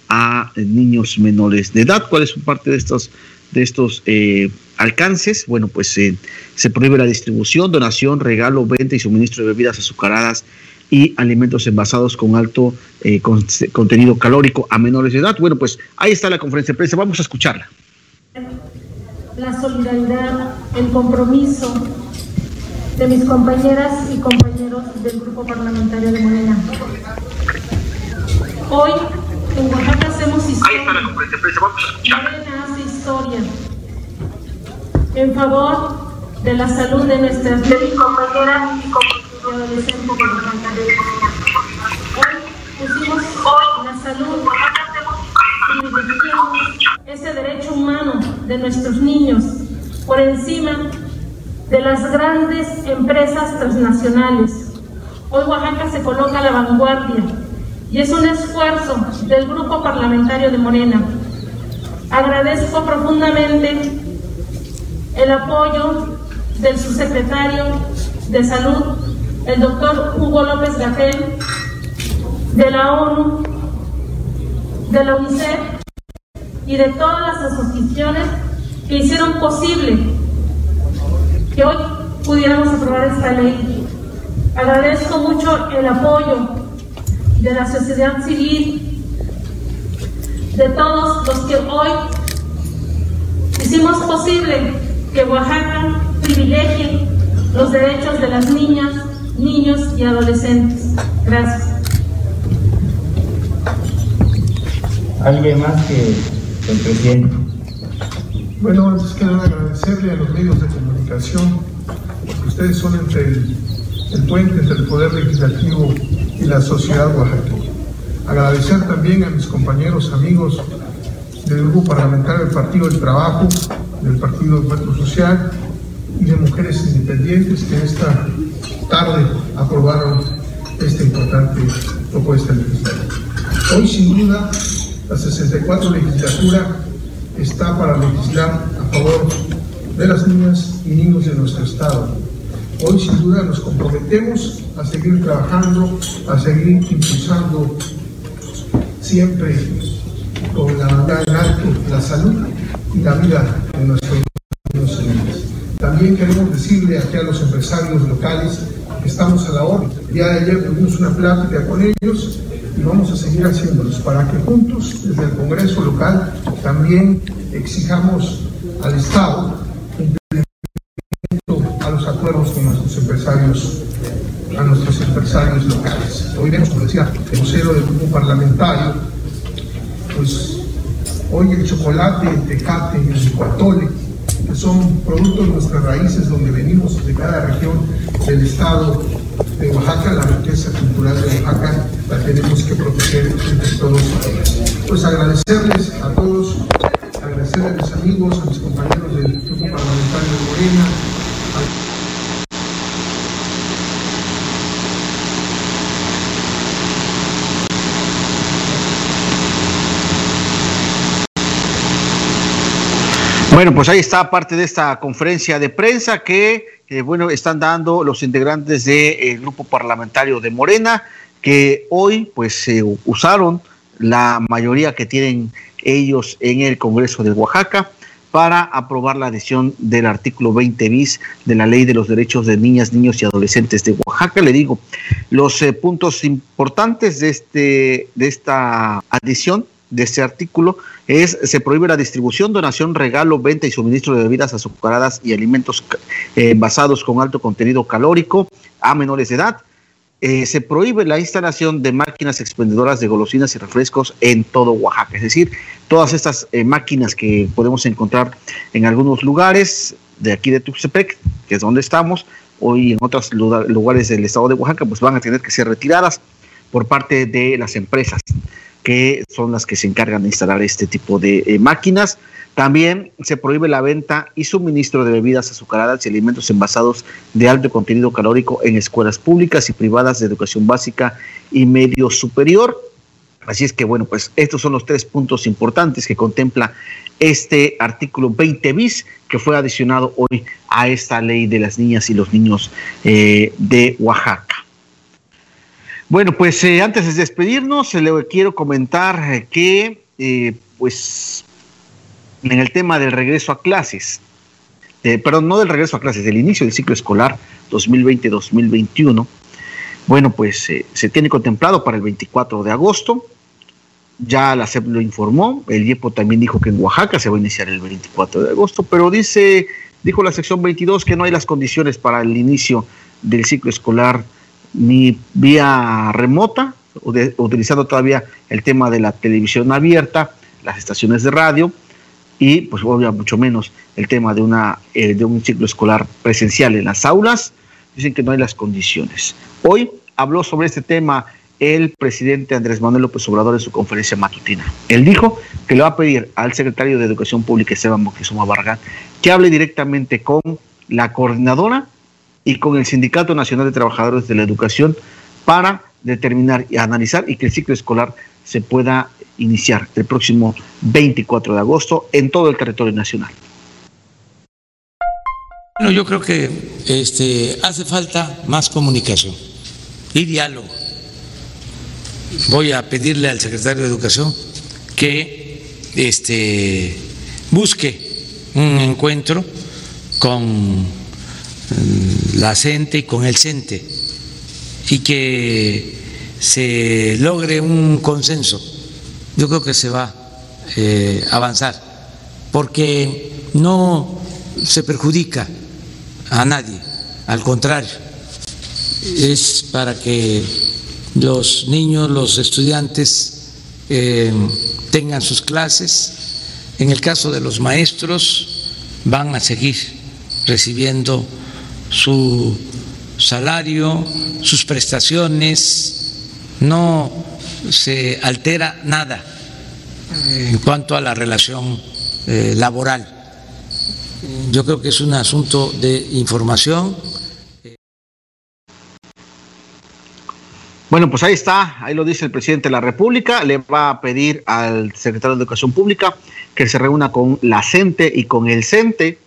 a niños menores de edad. ¿Cuáles son parte de estos, de estos eh, alcances? Bueno, pues se prohíbe la distribución, donación, regalo, venta y suministro de bebidas azucaradas y alimentos envasados con alto eh, contenido calórico a menores de edad. Bueno, pues ahí está la conferencia de prensa. Vamos a escucharla. La solidaridad, el compromiso de mis compañeras y compañeros del Grupo Parlamentario de Morena. Hoy en Oaxaca hacemos historia. Morena hace historia en favor de la salud de nuestras de mis compañeras y adolescentes parlamentarios de Morena. Hoy pusimos hoy la salud ese derecho humano de nuestros niños por encima de las grandes empresas transnacionales. Hoy Oaxaca se coloca a la vanguardia y es un esfuerzo del Grupo Parlamentario de Morena. Agradezco profundamente el apoyo del subsecretario de Salud, el doctor Hugo López Gatel, de la ONU, de la UNICEF y de todas las asociaciones que hicieron posible que hoy pudiéramos aprobar esta ley. Agradezco mucho el apoyo de la sociedad civil, de todos los que hoy hicimos posible que Oaxaca privilegie los derechos de las niñas, niños y adolescentes. Gracias. ¿Alguien más que el presidente? Bueno, antes que nada agradecerle a los medios de comunicación, porque ustedes son entre el, puente entre el Poder Legislativo y la sociedad oaxaqueña. Agradecer también a mis compañeros, amigos del Grupo Parlamentario del Partido del Trabajo, del Partido Encuentro Social y de Mujeres Independientes que esta tarde aprobaron esta importante propuesta legislativa. Hoy, sin duda, la 64 legislatura está para legislar a favor de las niñas y niños de nuestro Estado. Hoy sin duda nos comprometemos a seguir trabajando, a seguir impulsando siempre con la verdad en alto la salud y la vida de nuestros niños. También queremos decirle aquí a los empresarios locales estamos a la hora. El día de ayer tuvimos una plática con ellos y vamos a seguir haciéndolos para que juntos, desde el Congreso local, también exijamos al Estado cumplimiento a los acuerdos con nuestros empresarios, a nuestros empresarios locales. Hoy vemos, como decía el vocero del grupo parlamentario, pues hoy el chocolate, el tecate, el cuatole, que son productos de nuestras raíces donde venimos de cada región del estado de Oaxaca, la riqueza cultural de Oaxaca, la tenemos que proteger entre todos. Pues agradecerles a todos, agradecerles a mis amigos, a mis compañeros del grupo parlamentario de Morena, Bueno, pues ahí está parte de esta conferencia de prensa que, eh, bueno, están dando los integrantes del grupo parlamentario de Morena, que hoy pues se usaron la mayoría que tienen ellos en el Congreso de Oaxaca para aprobar la adición del artículo 20 bis de la Ley de los Derechos de Niñas, Niños y Adolescentes de Oaxaca. Le digo, los eh, puntos importantes de, este, de esta adición de este artículo es se prohíbe la distribución, donación, regalo, venta y suministro de bebidas azucaradas y alimentos eh, basados con alto contenido calórico a menores de edad. Eh, se prohíbe la instalación de máquinas expendedoras de golosinas y refrescos en todo Oaxaca. Es decir, todas estas eh, máquinas que podemos encontrar en algunos lugares de aquí de Tuxtepec, que es donde estamos, hoy en otros lugares del estado de Oaxaca, pues van a tener que ser retiradas por parte de las empresas que son las que se encargan de instalar este tipo de eh, máquinas. También se prohíbe la venta y suministro de bebidas azucaradas y alimentos envasados de alto contenido calórico en escuelas públicas y privadas de educación básica y medio superior. Así es que, bueno, pues estos son los tres puntos importantes que contempla este artículo 20 bis que fue adicionado hoy a esta ley de las niñas y los niños eh, de Oaxaca. Bueno, pues eh, antes de despedirnos, le quiero comentar eh, que, eh, pues, en el tema del regreso a clases, perdón, no del regreso a clases, del inicio del ciclo escolar 2020-2021, bueno, pues se tiene contemplado para el 24 de agosto. Ya la SEP lo informó, el IEPO también dijo que en Oaxaca se va a iniciar el 24 de agosto, pero dice, dijo la sección 22 que no hay las condiciones para el inicio del ciclo escolar ni vía remota, utilizando todavía el tema de la televisión abierta, las estaciones de radio y pues obviamente mucho menos el tema de, una, eh, de un ciclo escolar presencial en las aulas. Dicen que no hay las condiciones. Hoy habló sobre este tema el presidente Andrés Manuel López Obrador en su conferencia matutina. Él dijo que le va a pedir al secretario de Educación Pública, Esteban Moctezuma Barragán, que hable directamente con la coordinadora y con el Sindicato Nacional de Trabajadores de la Educación para determinar y analizar y que el ciclo escolar se pueda iniciar el próximo 24 de agosto en todo el territorio nacional. Bueno, yo creo que este, hace falta más comunicación y diálogo. Voy a pedirle al secretario de Educación que este, busque un encuentro con la CENTE y con el CENTE y que se logre un consenso. Yo creo que se va eh, a avanzar porque no se perjudica a nadie, al contrario, es para que los niños, los estudiantes eh, tengan sus clases. En el caso de los maestros, van a seguir recibiendo su salario, sus prestaciones, no se altera nada en cuanto a la relación eh, laboral. Yo creo que es un asunto de información. Bueno, pues ahí está, ahí lo dice el presidente de la República, le va a pedir al secretario de Educación Pública que se reúna con la CENTE y con el CENTE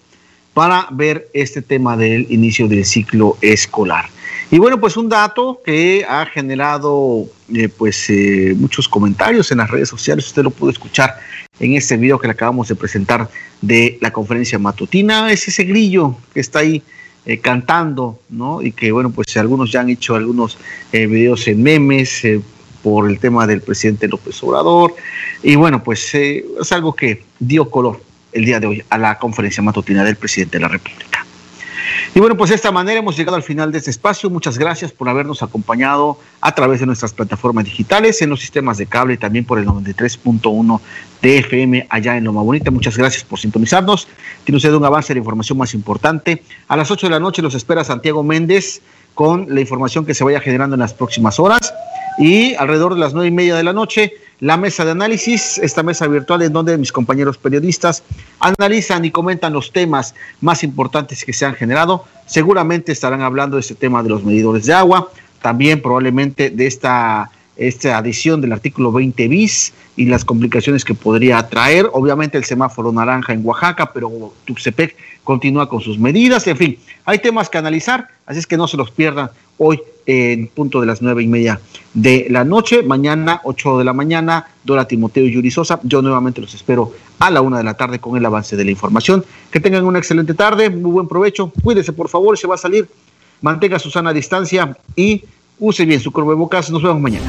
para ver este tema del inicio del ciclo escolar. Y bueno, pues un dato que ha generado eh, pues eh, muchos comentarios en las redes sociales, usted lo pudo escuchar en este video que le acabamos de presentar de la conferencia matutina, es ese grillo que está ahí eh, cantando, ¿no? Y que bueno, pues algunos ya han hecho algunos videos en memes por el tema del presidente López Obrador, y bueno, pues es algo que dio color el día de hoy a la conferencia matutina del presidente de la República. Y bueno, pues de esta manera hemos llegado al final de este espacio. Muchas gracias por habernos acompañado a través de nuestras plataformas digitales, en los sistemas de cable y también por el 93.1 de FM allá en Loma Bonita. Muchas gracias por sintonizarnos. Tiene usted un avance de la información más importante. A las 8 de la noche los espera Santiago Méndez con la información que se vaya generando en las próximas horas. Y alrededor de las nueve y media de la noche la mesa de análisis, esta mesa virtual en donde mis compañeros periodistas analizan y comentan los temas más importantes que se han generado. Seguramente estarán hablando de este tema de los medidores de agua, también probablemente de esta, esta adición del artículo 20 bis y las complicaciones que podría traer. Obviamente el semáforo naranja en Oaxaca, pero Tuxtepec continúa con sus medidas. En fin, hay temas que analizar Así es que no se los pierdan hoy en punto de las nueve y media de la noche. Mañana, ocho de la mañana, Dora Timoteo y Yuri Sosa. Yo nuevamente los espero a la una de la tarde con el avance de la información. Que tengan una excelente tarde, muy buen provecho. Cuídese, por favor, se va a salir. Mantenga su sana distancia y use bien su de bocas. Nos vemos mañana.